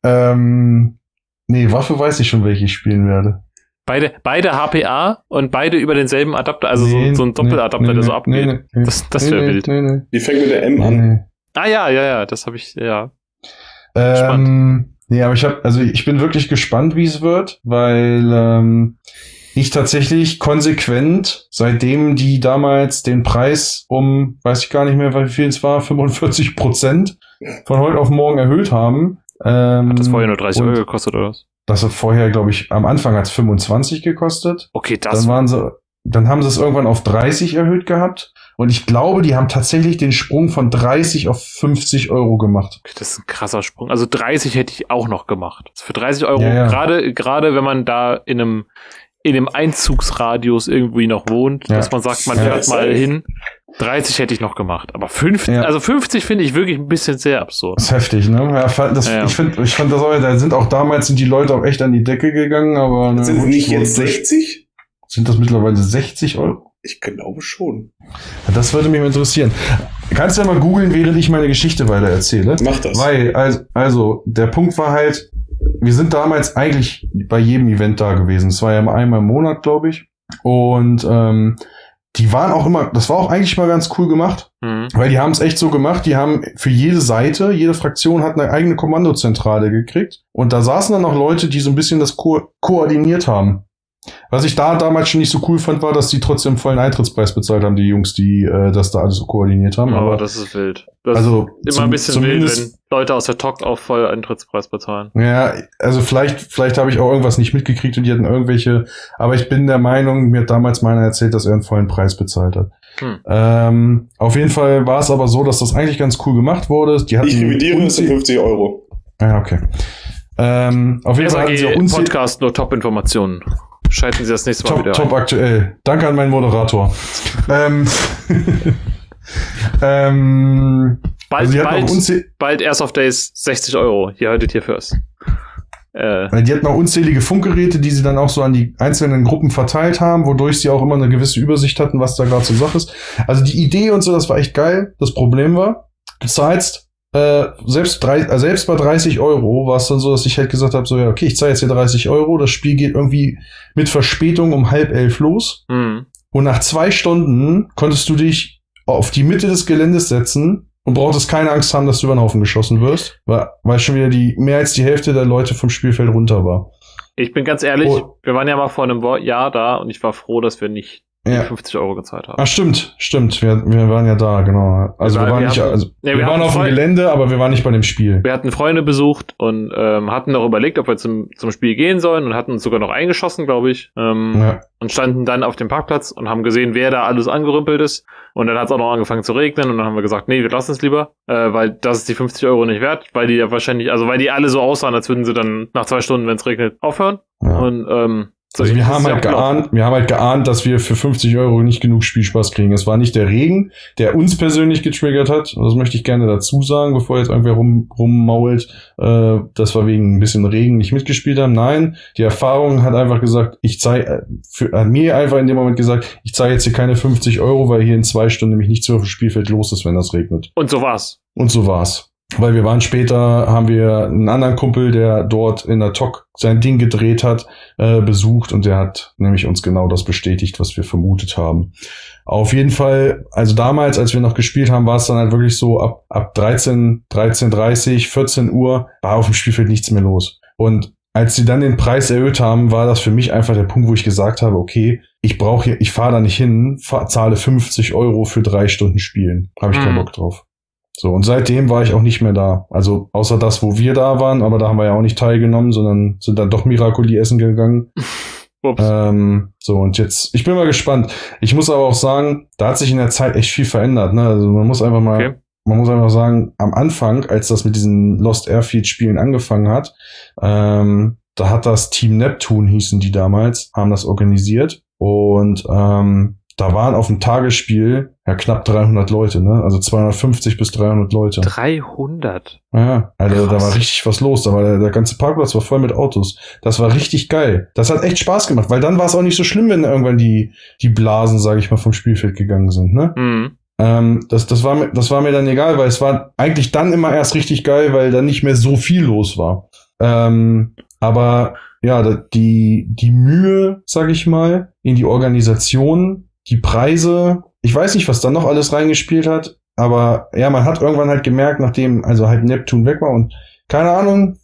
ähm, nee, Waffe weiß ich schon, welche ich spielen werde. Beide, beide HPA und beide über denselben Adapter, also Nee, so, so ein Doppeladapter, nee, der so abgeht. nee, nee, Das- das wär nee, wild. Nee, nee, Die fängt mit der M an. nee. Ah ja, ja, ja, das habe ich, ja. Ähm, nee, aber ich habe, also ich bin wirklich gespannt, wie es wird, weil ähm, ich tatsächlich konsequent, seitdem die damals den Preis um, weiß ich gar nicht mehr, wie viel es war, 45 Prozent von heute auf morgen erhöht haben. Ähm, Hat das vorher nur 30 und Euro gekostet oder was? Das hat vorher, glaube ich, am Anfang hat es 25 gekostet. Okay, das Dann waren sie, dann haben sie es irgendwann auf 30 erhöht gehabt. Und ich glaube, die haben tatsächlich den Sprung von 30 auf 50 Euro gemacht. Okay, Das ist ein krasser Sprung. Also 30 hätte ich auch noch gemacht. Also Für 30 Euro, Ja, ja. gerade gerade wenn man da in einem in einem Einzugsradius irgendwie noch wohnt, Ja. dass man sagt, man Ja, fährt mal safe. hin. 30 hätte ich noch gemacht, aber 50, Ja. also 50 finde ich wirklich ein bisschen sehr absurd. Das ist heftig, ne? Ja, das, Ja, ja. Ich finde, ich fand das auch, da sind auch damals sind die Leute auch echt an die Decke gegangen, aber na Sind nicht jetzt 60? Sind das mittlerweile 60 Euro? Ich glaube schon. Das würde mich mal interessieren. Kannst du ja mal googeln, während ich meine Geschichte weiter erzähle? Mach das. Weil, also, also, der Punkt war halt, wir sind damals eigentlich bei jedem Event da gewesen. Es war ja einmal im Monat, glaube ich. Und ähm, die waren auch immer, das war auch eigentlich mal ganz cool gemacht, Mhm. weil die haben es echt so gemacht, die haben für jede Seite, jede Fraktion hat eine eigene Kommandozentrale gekriegt. Und da saßen dann noch Leute, die so ein bisschen das ko koordiniert haben. Was ich da damals schon nicht so cool fand, war, dass die trotzdem vollen Eintrittspreis bezahlt haben, die Jungs, die äh, das da alles so koordiniert haben. Aber Aber das ist wild. Das also ist immer zum- ein bisschen wild, wenn Leute aus der TOC auch voll Eintrittspreis bezahlen. Ja, also vielleicht, vielleicht habe ich auch irgendwas nicht mitgekriegt und die hatten irgendwelche, aber ich bin der Meinung, mir hat damals meiner erzählt, dass er einen vollen Preis bezahlt hat. Hm. Ähm, auf jeden Fall war es aber so, dass das eigentlich ganz cool gemacht wurde. Die hatten Ich revidiere es in unzäh- 50 Euro. Ja, okay. Ähm, auf jeden Fall hatten sie auch Podcast nur Top-Informationen. Schalten Sie das nächste Mal top, wieder top ein. aktuell. Danke an meinen Moderator. ähm, ähm, Bald, also bald, bald Airsoft Days 60 Euro. Ihr hörtet hier first. Äh, Die hatten auch unzählige Funkgeräte, die sie dann auch so an die einzelnen Gruppen verteilt haben, wodurch sie auch immer eine gewisse Übersicht hatten, was da gerade zur Sache ist. Also die Idee und so, das war echt geil. Das Problem war, du zahlst äh, selbst, drei, äh, selbst bei 30 Euro war es dann so, dass ich halt gesagt habe, so ja, okay, ich zahle jetzt hier 30 Euro, das Spiel geht irgendwie mit Verspätung um halb elf los. hm. Und nach zwei Stunden konntest du dich auf die Mitte des Geländes setzen und brauchtest keine Angst haben, dass du über den Haufen geschossen wirst, weil, weil schon wieder die mehr als die Hälfte der Leute vom Spielfeld runter war. Ich bin ganz ehrlich, Oh. wir waren ja mal vor einem Jahr da und ich war froh, dass wir nicht Ja. die 50 Euro gezahlt haben. Ah, stimmt, stimmt. Wir, wir waren ja da, genau. Also Wir wir, waren- wir nicht, hatten- also, Ja, wir, wir waren auf dem Freunde- Gelände, aber wir waren nicht bei dem Spiel. Wir hatten Freunde besucht und ähm, hatten auch überlegt, ob wir zum, zum Spiel gehen sollen und hatten uns sogar noch eingeschossen, glaube ich. Ähm, Ja. Und standen dann auf dem Parkplatz und haben gesehen, wer da alles angerümpelt ist. Und dann hat es auch noch angefangen zu regnen und dann haben wir gesagt, nee, wir lassen es lieber, äh, weil das ist die 50 Euro nicht wert, weil die ja wahrscheinlich, also weil die alle so aussahen, als würden sie dann nach zwei Stunden, wenn es regnet, aufhören. Ja. Und ähm, so Also wir ist haben halt geahnt, wir haben halt geahnt, dass wir für 50 Euro nicht genug Spielspaß kriegen. Es war nicht der Regen, der uns persönlich getriggert hat. Das möchte ich gerne dazu sagen, bevor jetzt irgendwer rum, rummault, äh, dass wir wegen ein bisschen Regen nicht mitgespielt haben. Nein, die Erfahrung hat einfach gesagt, ich zeige, hat mir einfach in dem Moment gesagt, ich zahle jetzt hier keine 50 Euro, weil hier in zwei Stunden nämlich nichts mehr auf dem Spielfeld los ist, wenn das regnet. Und so war's. Und so war's. Weil wir waren später, haben wir einen anderen Kumpel, der dort in der TOC sein Ding gedreht hat, äh, besucht und der hat nämlich uns genau das bestätigt, was wir vermutet haben. Auf jeden Fall, also damals, als wir noch gespielt haben, war es dann halt wirklich so, ab, ab 13, 13.30, 14 Uhr war auf dem Spielfeld nichts mehr los. Und als sie dann den Preis erhöht haben, war das für mich einfach der Punkt, wo ich gesagt habe, okay, ich brauche hier, ich fahre da nicht hin, fahr, zahle 50 Euro für drei Stunden Spielen. Habe ich keinen Mhm. Bock drauf. So, und seitdem war ich auch nicht mehr da. Also außer das, wo wir da waren, aber da haben wir ja auch nicht teilgenommen, sondern sind dann doch Miracoli essen gegangen. Ähm, so, und jetzt, ich bin mal gespannt. Ich muss aber auch sagen, da hat sich in der Zeit echt viel verändert. Ne? Also man muss einfach mal, Okay. man muss einfach sagen, am Anfang, als das mit diesen Lost Airfield-Spielen angefangen hat, ähm, da hat das Team Neptune, hießen die damals, haben das organisiert. Und ähm, da waren auf dem Tagesspiel ja knapp 300 Leute, ne? Also 250 bis 300 Leute. 300. Ja, also da Krass. war richtig was los. Da war der, der ganze Parkplatz war voll mit Autos. Das war richtig geil. Das hat echt Spaß gemacht, weil dann war es auch nicht so schlimm, wenn irgendwann die, die Blasen, sage ich mal, vom Spielfeld gegangen sind, ne? Mhm. Ähm, das, das, war mir, das war mir dann egal, weil es war eigentlich dann immer erst richtig geil, weil dann nicht mehr so viel los war. Ähm, aber ja, da- die, die Mühe, sag ich mal, in die Organisation, die Preise, ich weiß nicht, was da noch alles reingespielt hat, aber ja, man hat irgendwann halt gemerkt, nachdem also halt Neptun weg war und keine Ahnung,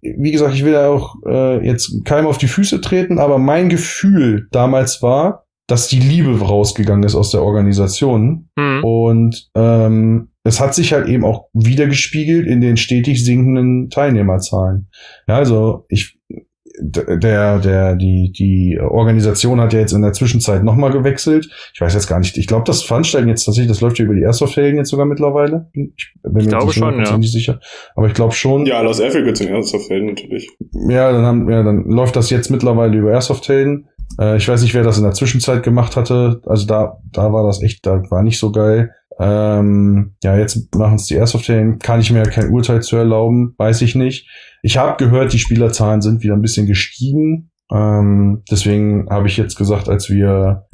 wie gesagt, ich will ja auch äh, jetzt keinem auf die Füße treten, aber mein Gefühl damals war, dass die Liebe rausgegangen ist aus der Organisation Mhm. und ähm, es hat sich halt eben auch wieder gespiegelt in den stetig sinkenden Teilnehmerzahlen. Ja, also ich der der die die Organisation hat ja jetzt in der Zwischenzeit nochmal gewechselt. Ich weiß jetzt gar nicht. Ich glaube, das Veranstalten jetzt tatsächlich, das läuft ja über die Airsoft-Helden jetzt sogar mittlerweile. Ich, bin mir jetzt glaube nicht schon, ja. hundertprozentig sicher, aber ich glaube schon. Ja, Los Airfield gibt's in Ernsthaft-Fällen natürlich. Ja, dann haben, ja, dann läuft das jetzt mittlerweile über Airsoft-Helden. Äh, ich weiß nicht, wer das in der Zwischenzeit gemacht hatte. Also da, da war das echt, da war nicht so geil. Ähm, ja, jetzt machen es die Airsoft-Helden. Kann ich mir ja kein Urteil zu erlauben, weiß ich nicht. Ich habe gehört, die Spielerzahlen sind wieder ein bisschen gestiegen. Ähm, deswegen habe ich jetzt gesagt, als wir,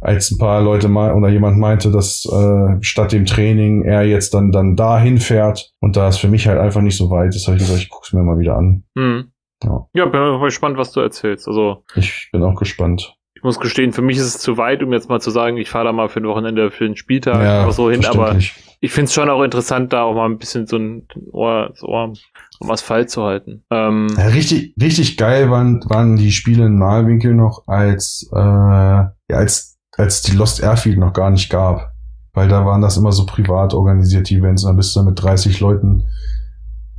als ein paar Leute mal oder jemand meinte, dass äh, statt dem Training er jetzt dann dann dahin fährt und da es für mich halt einfach nicht so weit ist, habe ich gesagt, ich guck's mir mal wieder an. Mhm. Ja. Ja, bin mal gespannt, was du erzählst. Also, Ich bin auch gespannt. ich muss gestehen, für mich ist es zu weit, um jetzt mal zu sagen, ich fahre da mal für ein Wochenende für den Spieltag Ja, so hin, aber ich finde es schon auch interessant, da auch mal ein bisschen so ein Ohr, Ohr am Asphalt zu halten. Ähm, Ja, richtig, richtig geil waren, waren die Spiele in Malwinkel noch, als, äh, ja, als, als die Lost Airfield noch gar nicht gab. Weil da waren das immer so privat organisierte Events. Und dann bist du mit 30 Leuten,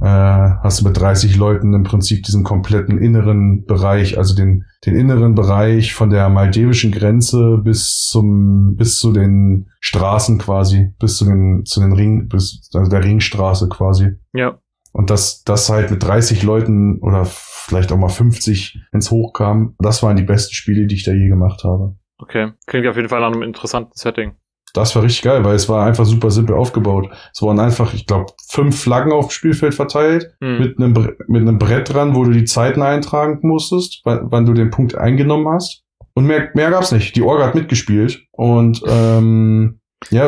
äh, hast du mit 30 Leuten im Prinzip diesen kompletten inneren Bereich, also den, den inneren Bereich von der maldewischen Grenze bis zum, bis zu den Straßen quasi, bis zu den, zu den Ring, bis, also der Ringstraße quasi. ja. Und das, das halt mit 30 Leuten oder vielleicht auch mal 50, wenn's hochkam, das waren die besten Spiele, die ich da je gemacht habe. Okay. Klingt auf jeden Fall nach einem interessanten Setting. Das war richtig geil, weil es war einfach super simpel aufgebaut. Es waren einfach, ich glaube, fünf Flaggen auf dem Spielfeld verteilt, Hm. mit einem mit einem Brett dran, wo du die Zeiten eintragen musstest, wann, du den Punkt eingenommen hast. Und mehr, mehr gab's nicht. Die Orga hat mitgespielt. Und ähm, ja,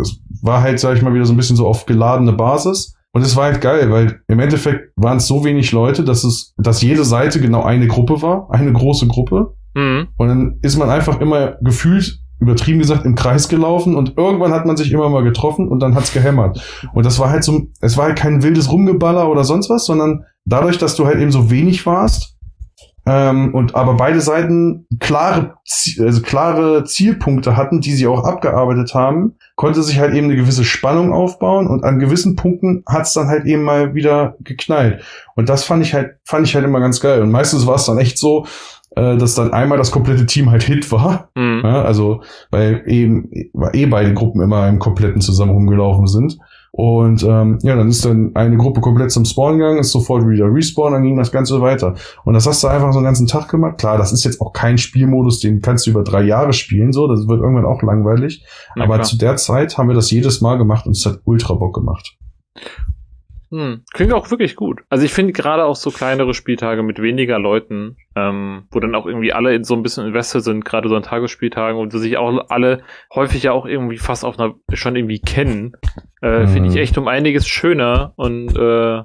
es war halt, sag ich mal, wieder so ein bisschen so auf geladene Basis. Und es war halt geil, weil im Endeffekt waren es so wenig Leute, dass es, dass jede Seite genau eine Gruppe war, eine große Gruppe. Mhm. Und dann ist man einfach immer gefühlt, übertrieben gesagt, im Kreis gelaufen und irgendwann hat man sich immer mal getroffen und dann hat's gehämmert. Und das war halt so, es war halt kein wildes Rumgeballer oder sonst was, sondern dadurch, dass du halt eben so wenig warst, ähm, und aber beide Seiten klare, also klare Zielpunkte hatten, die sie auch abgearbeitet haben, konnte sich halt eben eine gewisse Spannung aufbauen und an gewissen Punkten hat es dann halt eben mal wieder geknallt. Und das fand ich halt, fand ich halt immer ganz geil. Und meistens war es dann echt so, äh, dass dann einmal das komplette Team halt Hit war. Mhm. Ja, also weil eben weil eh beide Gruppen immer im kompletten zusammen rumgelaufen sind. Und ähm, ja, dann ist dann eine Gruppe komplett zum Spawn gegangen, ist sofort wieder respawn, dann ging das Ganze weiter. Und das hast du einfach so einen ganzen Tag gemacht. Klar, das ist jetzt auch kein Spielmodus, den kannst du über drei Jahre spielen, so, das wird irgendwann auch langweilig. Na, Aber klar. zu der Zeit haben wir das jedes Mal gemacht und es hat ultra Bock gemacht. Hm. Klingt auch wirklich gut. Also ich finde gerade auch so kleinere Spieltage mit weniger Leuten, ähm, wo dann auch irgendwie alle in so ein bisschen invested sind, gerade so an Tagesspieltagen und sich auch alle häufig ja auch irgendwie fast auf einer schon irgendwie kennen, äh, mhm. finde ich echt um einiges schöner und äh,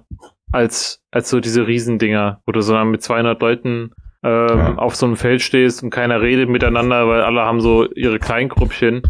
als als so diese Riesendinger, wo du so mit 200 Leuten ähm, ja. auf so einem Feld stehst und keiner redet miteinander, weil alle haben so ihre Kleingruppchen.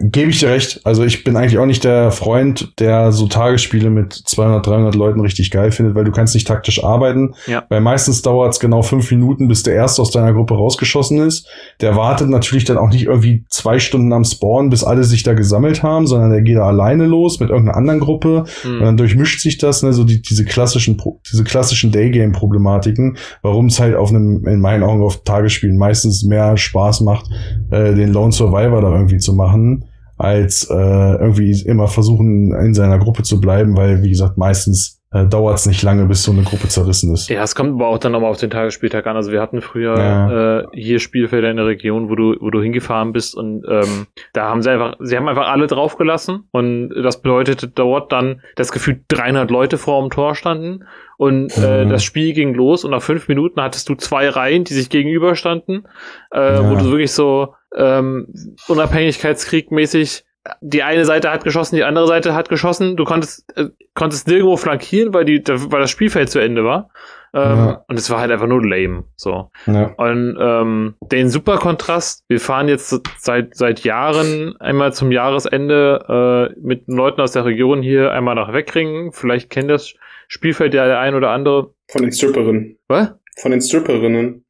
Gebe ich dir recht. Also ich bin eigentlich auch nicht der Freund, der so Tagesspiele mit 200, 300 Leuten richtig geil findet, weil du kannst nicht taktisch arbeiten. Ja. Weil meistens dauert es genau fünf Minuten, bis der Erste aus deiner Gruppe rausgeschossen ist. Der wartet natürlich dann auch nicht irgendwie zwei Stunden am Spawn, bis alle sich da gesammelt haben, sondern der geht da alleine los mit irgendeiner anderen Gruppe. Mhm. Und dann durchmischt sich das, ne, so die, diese klassischen, diese klassischen Daygame-Problematiken, warum es halt auf einem, in meinen Augen auf Tagesspielen meistens mehr Spaß macht, äh, den Lone Survivor da irgendwie zu machen machen, als äh, irgendwie immer versuchen, in seiner Gruppe zu bleiben, weil, wie gesagt, meistens äh, dauert es nicht lange, bis so eine Gruppe zerrissen ist. Ja, es kommt aber auch dann nochmal auf den Tagesspieltag an. Also wir hatten früher ja. äh, hier Spielfelder in der Region, wo du, wo du hingefahren bist und ähm, da haben sie einfach, sie haben einfach alle draufgelassen und das bedeutete dort dann, dass gefühlt 300 Leute vor dem Tor standen und äh, mhm. das Spiel ging los und nach fünf Minuten hattest du zwei Reihen, die sich gegenüberstanden, äh, ja. wo du wirklich so ähm, Unabhängigkeitskrieg mäßig die eine Seite hat geschossen, die andere Seite hat geschossen. Du konntest, äh, konntest nirgendwo flankieren, weil, die, weil das Spielfeld zu Ende war. Ähm, ja. Und es war halt einfach nur lame. So. Ja. Und ähm, den super Kontrast, wir fahren jetzt seit, seit Jahren einmal zum Jahresende äh, mit Leuten aus der Region hier einmal nach Weckringen. Vielleicht kennt das Spielfeld ja der ein oder andere. Von den Stripperinnen. Was? Von den Stripperinnen.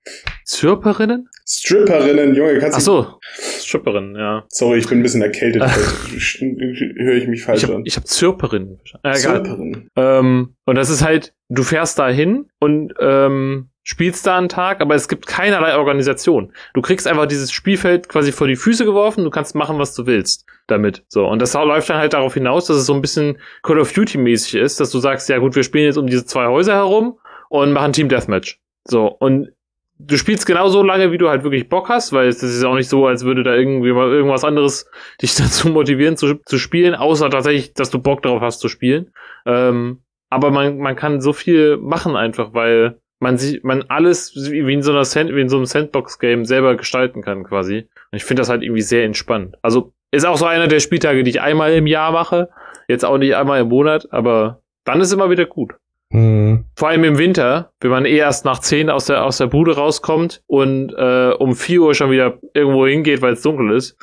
Stripperinnen? Stripperinnen, Junge, kannst du. Ach so, Stripperinnen, ja. Sorry, ich bin ein bisschen erkältet. Höre ich mich falsch ich hab, an. Ich habe Zirperinnen. Äh, Zirperinnen. Ähm, und das ist halt, du fährst da hin und ähm, spielst da einen Tag, aber es gibt keinerlei Organisation. Du kriegst einfach dieses Spielfeld quasi vor die Füße geworfen, du kannst machen, was du willst damit. So. Und das läuft dann halt darauf hinaus, dass es so ein bisschen Call of Duty mäßig ist, dass du sagst, ja gut, wir spielen jetzt um diese zwei Häuser herum und machen Team Deathmatch. So. Und du spielst genau so lange, wie du halt wirklich Bock hast, weil es ist auch nicht so, als würde da irgendwie mal irgendwas anderes dich dazu motivieren zu, zu spielen, außer tatsächlich, dass du Bock darauf hast zu spielen. Ähm, aber man, man kann so viel machen einfach, weil man sich, man alles wie in so einer Sand, wie in so einem Sandbox-Game selber gestalten kann quasi. Und ich finde das halt irgendwie sehr entspannt. Also ist auch so einer der Spieltage, die ich einmal im Jahr mache. Jetzt auch nicht einmal im Monat, aber dann ist immer wieder gut. Mhm. Vor allem im Winter, wenn man eh erst nach 10 aus der, aus der Bude rauskommt und äh, um 4 Uhr schon wieder irgendwo hingeht, weil es dunkel ist.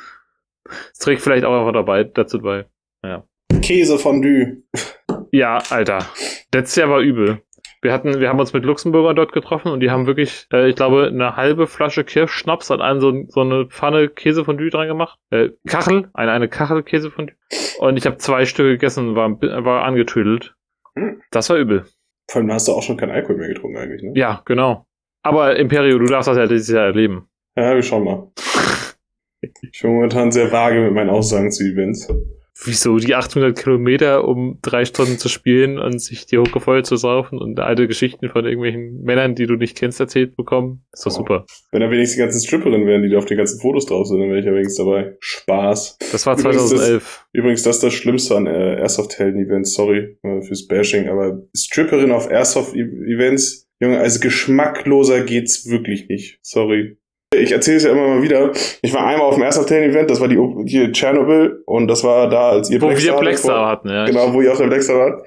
Das trägt vielleicht auch einfach dabei, dazu bei. Ja. Käsefondue. Ja, Alter. Letztes Jahr war übel. Wir hatten, wir haben uns mit Luxemburger dort getroffen und die haben wirklich, äh, ich glaube, eine halbe Flasche Kirschschnaps an einen so, so eine Pfanne Käsefondue dran gemacht. Äh, Kachel, eine, eine Kachel Käsefondue. Und ich habe zwei Stück gegessen und war, war angetüdelt. Hm. Das war übel. Vor allem hast du auch schon keinen Alkohol mehr getrunken eigentlich, ne? Ja, genau. Aber Imperio, du darfst das ja dieses Jahr erleben. Ja, wir schauen mal. ich bin momentan sehr vage mit meinen Aussagen zu Events. Wieso die 800 Kilometer, um drei Stunden zu spielen und sich die Hucke voll zu saufen und alte Geschichten von irgendwelchen Männern, die du nicht kennst, erzählt bekommen? Ist doch oh. super. Wenn da wenigstens die ganzen Stripperinnen wären, die da auf den ganzen Fotos drauf sind, dann wäre ich ja wenigstens dabei. Spaß. Das war 2011. Übrigens das, übrigens, das ist das Schlimmste an äh, Airsoft-Helden-Events. Sorry äh, fürs Bashing, aber Stripperin auf Airsoft-Events, Junge, also geschmackloser geht's wirklich nicht. Sorry. Ich erzähle es ja immer mal wieder. Ich war einmal auf dem ersten Event, das war die hier Tschernobyl und das war da, als ihr wo Blackstar, wir Blackstar hatten, ja. Genau, wo ihr auf der Blackstar wart.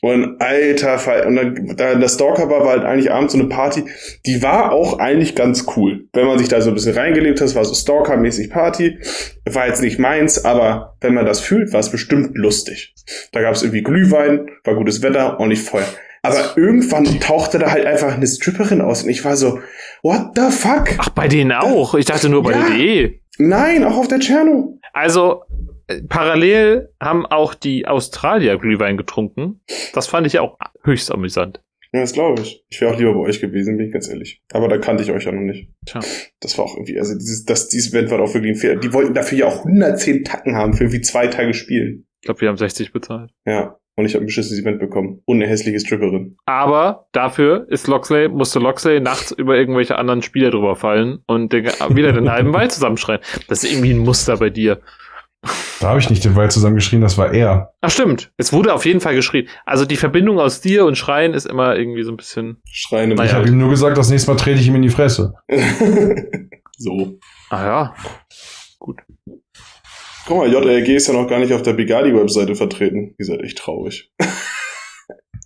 Und alter Fall. Und dann, da, der Stalker war, war halt eigentlich abends so eine Party, die war auch eigentlich ganz cool. Wenn man sich da so ein bisschen reingelebt hat, war so Stalker-mäßig Party. War jetzt nicht meins, aber wenn man das fühlt, war es bestimmt lustig. Da gab es irgendwie Glühwein, war gutes Wetter, ordentlich Feuer. Aber irgendwann tauchte da halt einfach eine Stripperin aus und ich war so, what the fuck? Ach, bei denen auch. Ich dachte nur bei Ja. der DE. Nein, auch auf der Tscherno. Also, äh, parallel haben auch die Australier Glühwein getrunken. Das fand ich auch höchst amüsant. Ja, das glaube ich. Ich wäre auch lieber bei euch gewesen, bin ich ganz ehrlich. Aber da kannte ich euch ja noch nicht. Tja. Das war auch irgendwie, also dieses, das, dieses Event war doch wirklich ein Fehler. Die wollten dafür ja auch 110 Tacken haben für irgendwie zwei Tage spielen. Ich glaube, wir haben 60 bezahlt. Ja. Und ich habe ein beschissenes Event bekommen. Und eine hässliche Stripperin. Aber dafür ist Loxley, musste Loxley nachts über irgendwelche anderen Spieler drüber fallen und den, wieder den halben Wald zusammenschreien. Das ist irgendwie ein Muster bei dir. Da habe ich nicht den Wald zusammengeschrien, das war er. Ach stimmt, es wurde auf jeden Fall geschrien. Also die Verbindung aus dir und Schreien ist immer irgendwie so ein bisschen. Schreiende. Naja. Ich habe ihm nur gesagt, das nächste Mal trete ich ihm in die Fresse. so. Ah ja. Guck mal, JRG ist ja noch gar nicht auf der Bigadi-Webseite vertreten. Ihr seid echt traurig.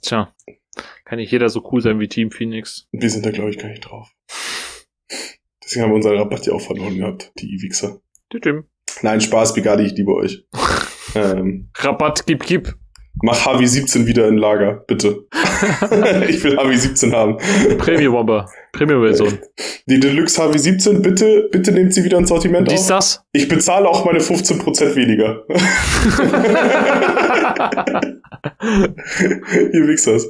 Tja. Kann nicht jeder so cool sein wie Team Phoenix. Wir sind da, glaube ich, gar nicht drauf. Deswegen haben wir unseren Rabatt ja auch verloren gehabt, die Wichser. Tütüm. Nein, Spaß, Bigadi, ich liebe euch. ähm, Rabatt, gib, gib. Mach Havi 17 wieder in Lager, bitte. ich will Havi 17 haben. Premium-Bomber. Premium-Version. Die Deluxe Havi 17, bitte, bitte nehmt sie wieder ins Sortiment Wie ist auf. das? Ich bezahle auch meine 15% weniger. Ihr Wichsers.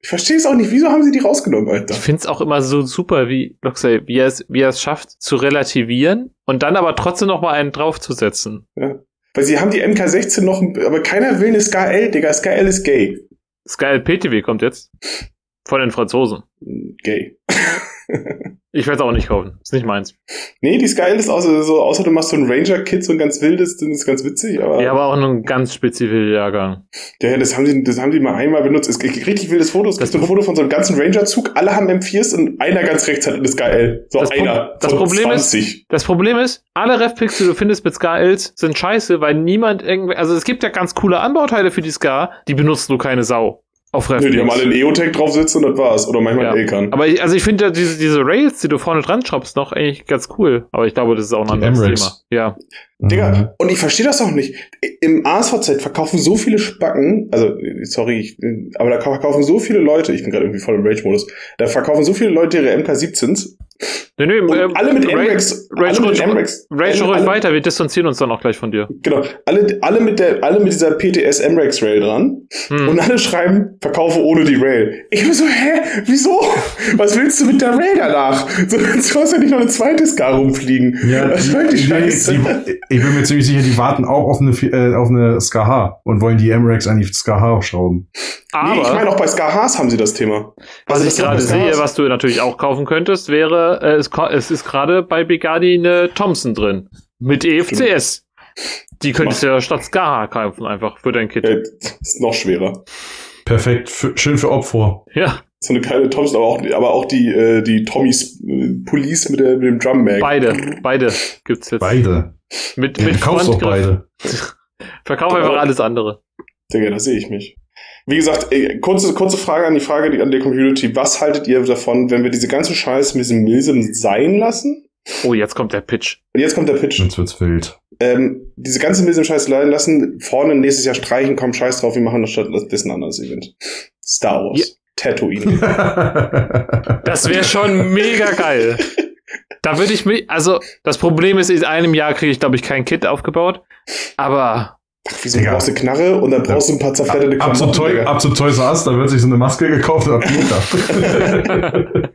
Ich verstehe es auch nicht. Wieso haben sie die rausgenommen, Alter? Ich find's auch immer so super, wie Loxley, wie er es, wie er es schafft, zu relativieren und dann aber trotzdem noch mal einen draufzusetzen. Weil sie haben die MK16 noch, aber keiner will eine SKL, Digga. SKL ist gay. Sky PTV kommt jetzt. Von den Franzosen. Gay. Ich werde es auch nicht kaufen. Ist nicht meins. Nee, die SKL ist außer, so, außer du machst so ein Ranger-Kit, so ein ganz wildes, dann ist ganz witzig, aber. Ja, aber auch nur ein ganz spezifischer Jahrgang. Ja, das haben die, das haben die mal einmal benutzt. Es gibt richtig wildes Foto. Es gibt Das so ein Foto von so einem ganzen Ranger-Zug. Alle haben M4s und einer ganz rechts hat eine SKL. So Das Pro- einer. das von Problem ist- 20. Das Problem ist, alle Ref-Picks, die du findest mit Ska-Els, sind scheiße, weil niemand irgendwie, also es gibt ja ganz coole Anbauteile für die Ska, die benutzt nur keine Sau. Auf Nö, Ref-Picks. die haben alle einen EOTech drauf sitzen und das war's. Oder manchmal Ja. einen Elkan. Aber ich, also ich finde ja diese, diese Rails, die du vorne dran schraubst, noch eigentlich ganz cool. Aber ich glaube, das ist auch ein Die anderes. Thema. Ja. Digga, Mhm. und ich verstehe das auch nicht. Im ASVZ verkaufen so viele Spacken, also sorry, ich, aber da verkaufen so viele Leute, ich bin gerade irgendwie voll im Rage-Modus, da verkaufen so viele Leute ihre MK17s Nee, nee, und äh, alle mit MREX, Rage alle ruhig, MREX, Rage alle- ruhig alle- weiter, wir distanzieren uns dann auch gleich von dir. Genau, alle, alle mit der, alle mit dieser PTS MREX Rail dran Hm. und alle schreiben, verkaufe ohne die Rail. Ich bin so, hä, wieso? Was willst du mit der Rail danach? So, du hast ja nicht noch eine zweite Ska rumfliegen. Ja, Was die, soll die die, Scheiße? die, ich bin mir ziemlich sicher, die warten auch auf eine, äh, auf eine SKH und wollen die MREX an die SKH schrauben. Aber nee, ich meine, auch bei SKHs haben sie das Thema. was Also ich gerade sehe, was du natürlich auch kaufen könntest, wäre, äh, es, es ist gerade bei Bigadi eine Thompson drin. Mit EFCS. Die könntest du ja statt Ska kaufen, einfach für dein Kit. Ja, ist noch schwerer. Perfekt, für, schön für Opfer. Ja, So eine kleine Thompson, aber auch, aber auch die, äh, die Tommys äh, Police mit, der, mit dem Drum Mag. beide. Beide gibt's jetzt. Beide. Mit, mit kaufst doch beide. Verkauf einfach alles andere. Digga, da sehe ich mich. Wie gesagt, ey, kurze, kurze Frage an die Frage die, an der Community. Was haltet ihr davon, wenn wir diese ganze Scheiße mit diesem Milsim sein lassen? Oh, jetzt kommt der Pitch. Und jetzt kommt der Pitch. Sonst wird's wild. Ähm, diese ganze Milsim-Scheiße leiden lassen, vorne nächstes Jahr streichen, komm, scheiß drauf, wir machen das stattdessen ein anderes Event. Star Wars. Ja. Tatooine. Das wäre schon mega geil. Da würde ich mich, also das Problem ist, in einem Jahr kriege ich, glaube ich, kein Kit aufgebaut. Aber Ach, wieso Digga. brauchst du eine Knarre und dann brauchst du ein paar zerfledderte ab, zu Toy, ab zu Toys R Us, da wird sich so eine Maske gekauft und ab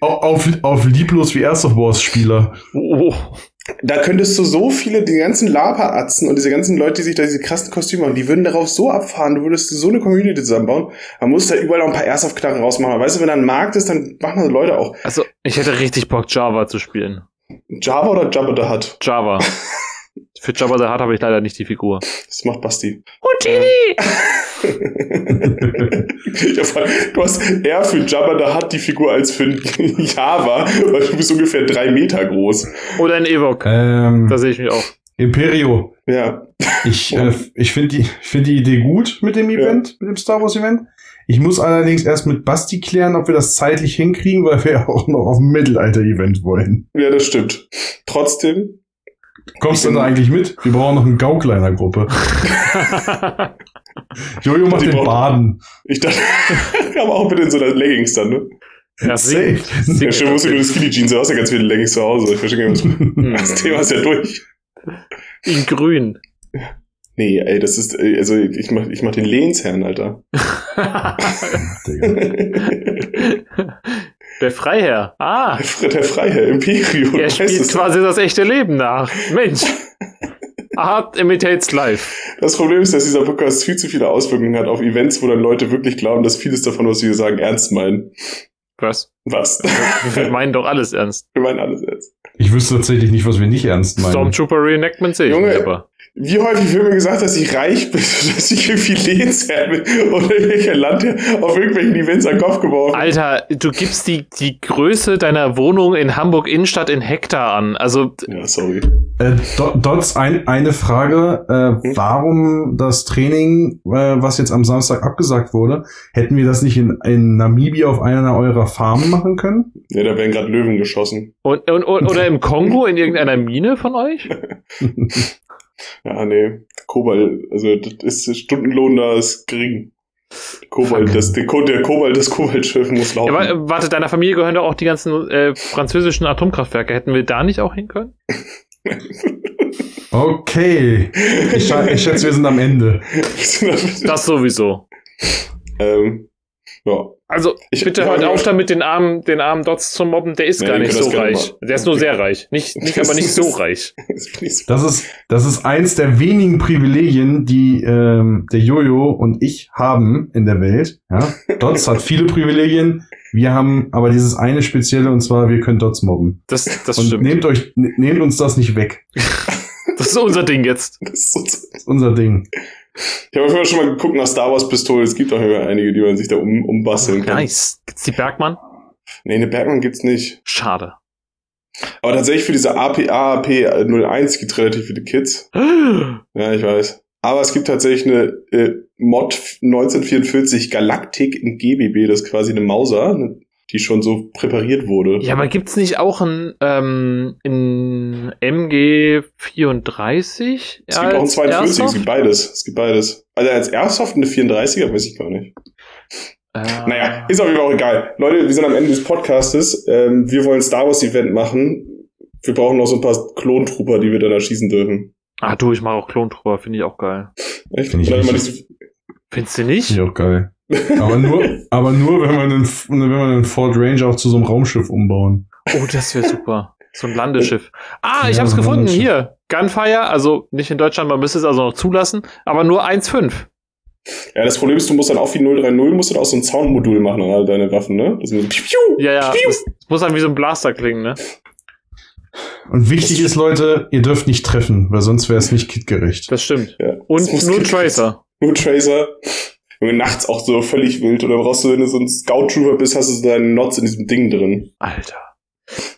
auf, auf, lieblos wie Erst of Wars Spieler. oh, Da könntest du so viele, die ganzen Lapa-Atzen und diese ganzen Leute, die sich da diese krassen Kostüme machen, die würden darauf so abfahren, du würdest so eine Community zusammenbauen. Man muss da überall noch ein paar Airsoft-Knarren rausmachen. Weißt du, wenn da ein Markt ist, dann machen das Leute auch. also ich hätte richtig Bock, Java zu spielen. Java oder Jabba the Hutt? Java. Für Java the Hutt habe ich leider nicht die Figur. Das macht Basti. Houdini! Gefragt, du hast eher für Jabba the Hutt die Figur als für Java, weil du bist ungefähr drei Meter groß. Oder ein Evok. Ähm, Da sehe ich mich auch. Imperio. Ja. Ich, äh, ich finde die, ich find die Idee gut mit dem Event, mit dem Star Wars Event. Ich muss allerdings erst mit Basti klären, ob wir das zeitlich hinkriegen, weil wir ja auch noch auf ein Mittelalter-Event wollen. Ja, das stimmt. Trotzdem, Kommst du da eigentlich mit? Wir brauchen noch einen Gaukler in der Gruppe. Jojo macht den Baden. Ich dachte, aber auch bitte in so einer Leggings dann, ne? Ja, Safe. singt. Ja, stimmt, musst du nur die Skinny Jeans, du hast ja ganz viele Leggings zu Hause. Ich verstehe gar nicht, das Thema ist ja durch. In grün. Nee, ey, das ist, ey, also ich mach, ich mach den Lehnsherrn, Alter. Digga. Der Freiherr. Ah, Der Freiherr, Imperium. er spielt quasi das echte Leben nach. Mensch. Art imitates life. Das Problem ist, dass dieser Podcast viel zu viele Auswirkungen hat auf Events, wo dann Leute wirklich glauben, dass vieles davon, was wir sagen, ernst meinen. Was? Was? Wir meinen doch alles ernst. wir meinen alles ernst. Ich wüsste tatsächlich nicht, was wir nicht ernst meinen. Stormtrooper Reenactment sehe ich Junge. nicht, aber. Wie häufig wird mir gesagt, dass ich reich bin, dass ich irgendwie Lehnsherr bin oder irgendwelcher Landherr auf irgendwelchen Events an den Kopf geworfen. Alter, du gibst die, die Größe deiner Wohnung in Hamburg Innenstadt in Hektar an. Also, Ja, sorry. Äh, Do- Dots, ein, eine Frage. Äh, Hm? warum das Training, äh, was jetzt am Samstag abgesagt wurde, hätten wir das nicht in, in Namibia auf einer eurer Farmen machen können? Ja, da werden gerade Löwen geschossen. und, und, und, oder im Kongo in irgendeiner Mine von euch? Ja, nee. Kobalt, also das ist der Stundenlohn da ist gering. Kobalt, das, der, Ko- der Kobalt, das Kobaltschiff muss laufen. Ja, äh, warte, deiner Familie gehören doch auch die ganzen äh, französischen Atomkraftwerke. Hätten wir da nicht auch hin können? Okay. Ich, ich schätze, wir sind am Ende. Das sowieso. ähm, ja. Also, Ich- bitte hört ja. auf damit, den armen, den armen Dots zu mobben. Der ist Nee, gar nicht so reich. Der ist nur sehr reich. Nicht, nicht aber nicht so reich. Das ist, das ist eins der wenigen Privilegien, die ähm, der Jojo und ich haben in der Welt. Ja? Dots hat viele Privilegien. Wir haben aber dieses eine spezielle und zwar, wir können Dots mobben. Das, das und stimmt. nehmt euch, ne- nehmt uns das nicht weg. Das ist unser Ding jetzt. Das ist so Das ist unser Ding. Ich habe Fall schon mal geguckt nach Star Wars Pistolen. Es gibt auch immer einige, die man sich da um, umbasteln kann. Nice. Gibt's die Bergmann? Nee, eine Bergmann gibt's nicht. Schade. Aber tatsächlich für diese AP, AAP 01 gibt relativ viele Kids. Ja, ich weiß. Aber es gibt tatsächlich eine äh, Mod 1944 Galaktik in GBB, das ist quasi eine Mauser, ne, die schon so präpariert wurde. Ja, aber gibt's nicht auch ein, ähm, in MG34? Es gibt auch ein 42, es Airsoft? gibt beides. Es gibt beides. Also als Airsoft eine 34er, weiß ich gar nicht. Äh, Naja, ist auf jeden Fall auch egal. Leute, wir sind am Ende des Podcastes. Ähm, wir wollen Star Wars Event machen. Wir brauchen noch so ein paar Klontrooper, die wir dann erschießen dürfen. Ah, du, ich mache auch Klontruber, finde ich auch geil. Echt? Find ich richtig. diese- Findest du nicht? Finde ich auch geil. Aber nur, aber nur, wenn wir einen, wenn wir einen Ford Ranger auch zu so einem Raumschiff umbauen. Oh, das wäre super. So ein Landeschiff. Ah, ich Ja, hab's gefunden. Landeschiff. Hier. Gunfire, also nicht in Deutschland, man müsste es also noch zulassen, aber nur 1,5. Ja, das Problem ist, du musst dann auch wie 030, musst du dann auch so ein Soundmodul machen an all deine Waffen, ne? Das so piu, piu. Ja, ja. Das muss dann wie so ein Blaster klingen, ne? Und wichtig ist, Leute, ihr dürft nicht treffen, weil sonst wäre es nicht kitgerecht. Das stimmt. Ja. Und Das nur Tracer. Nur Tracer. Und nachts auch so völlig wild. Oder brauchst du, wenn du so ein Scout-Trooper bist, hast du so deinen Nots in diesem Ding drin. Alter.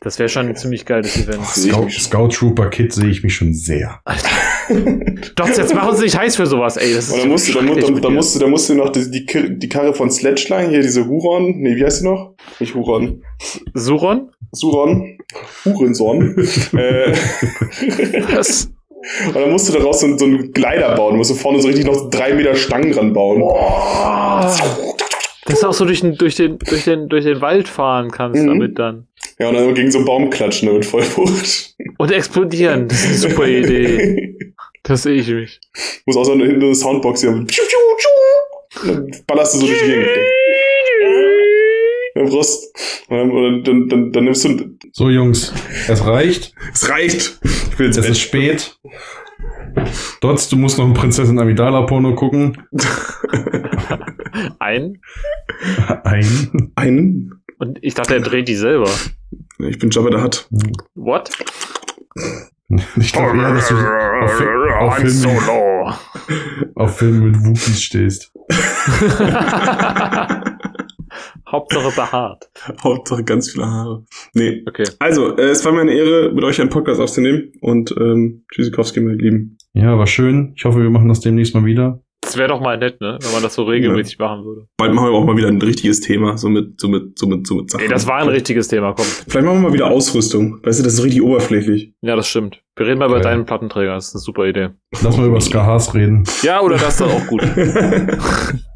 Das wäre schon ein ziemlich geiles Event. ich Scout. Scout Trooper Kit sehe ich mich schon sehr. Doch, jetzt machen uns nicht heiß für sowas, ey. Das ist Und dann musst du, dann, dann, dann musst du, dann musst du noch die, die, die Karre von Sledgeline, hier diese Huron, nee, wie heißt die noch? Nicht Huron. Suron? Suron. Hurensohn. äh, Was? Und dann musst du daraus so, einen- so einen Glider bauen. Du musst du vorne so richtig noch drei Meter Stangen dran bauen. Dass du auch so durch den, durch den, durch den, durch den Wald fahren kannst Mhm. damit dann. Ja, und dann gegen so einen Baum klatschen damit Vollwucht. Und explodieren. Das ist eine super Idee. Das sehe ich mich. Muss auch so eine, eine Soundbox hier. Dann ballerst du so durch die Gegend. Dann brauchst, und dann, dann, dann, nimmst du, So, Jungs, es reicht. es reicht. Ich will jetzt Es ist spät. Dots, du musst noch ein Prinzessin Amidala Porno gucken. Ein. Ein. einen. Und ich dachte, er dreht die selber. Ich bin Jabba the Hutt. What? Ich glaube eher, dass du auf, auf, Solo. auf Filme mit Wookies stehst. Hauptsache behaart. Hauptsache ganz viele Haare. Nee. Okay. Also, äh, es war mir eine Ehre, mit euch einen Podcast aufzunehmen. Und ähm, Tschüssikowski, meine Lieben. Ja, war schön. Ich hoffe, wir machen das demnächst mal wieder. Das wäre doch mal nett, ne? Wenn man das so regelmäßig machen würde. Bald machen wir auch mal wieder ein richtiges Thema, so mit, so mit, so mit, so mit Sachen. Ey, das war ein richtiges Thema, komm. Vielleicht machen wir mal wieder Ausrüstung. Weißt du, das ist richtig oberflächlich. Ja, das stimmt. Wir reden mal über Okay. deinen Plattenträger, das ist eine super Idee. Lass mal über Skahas reden. Ja, oder das ist doch auch gut.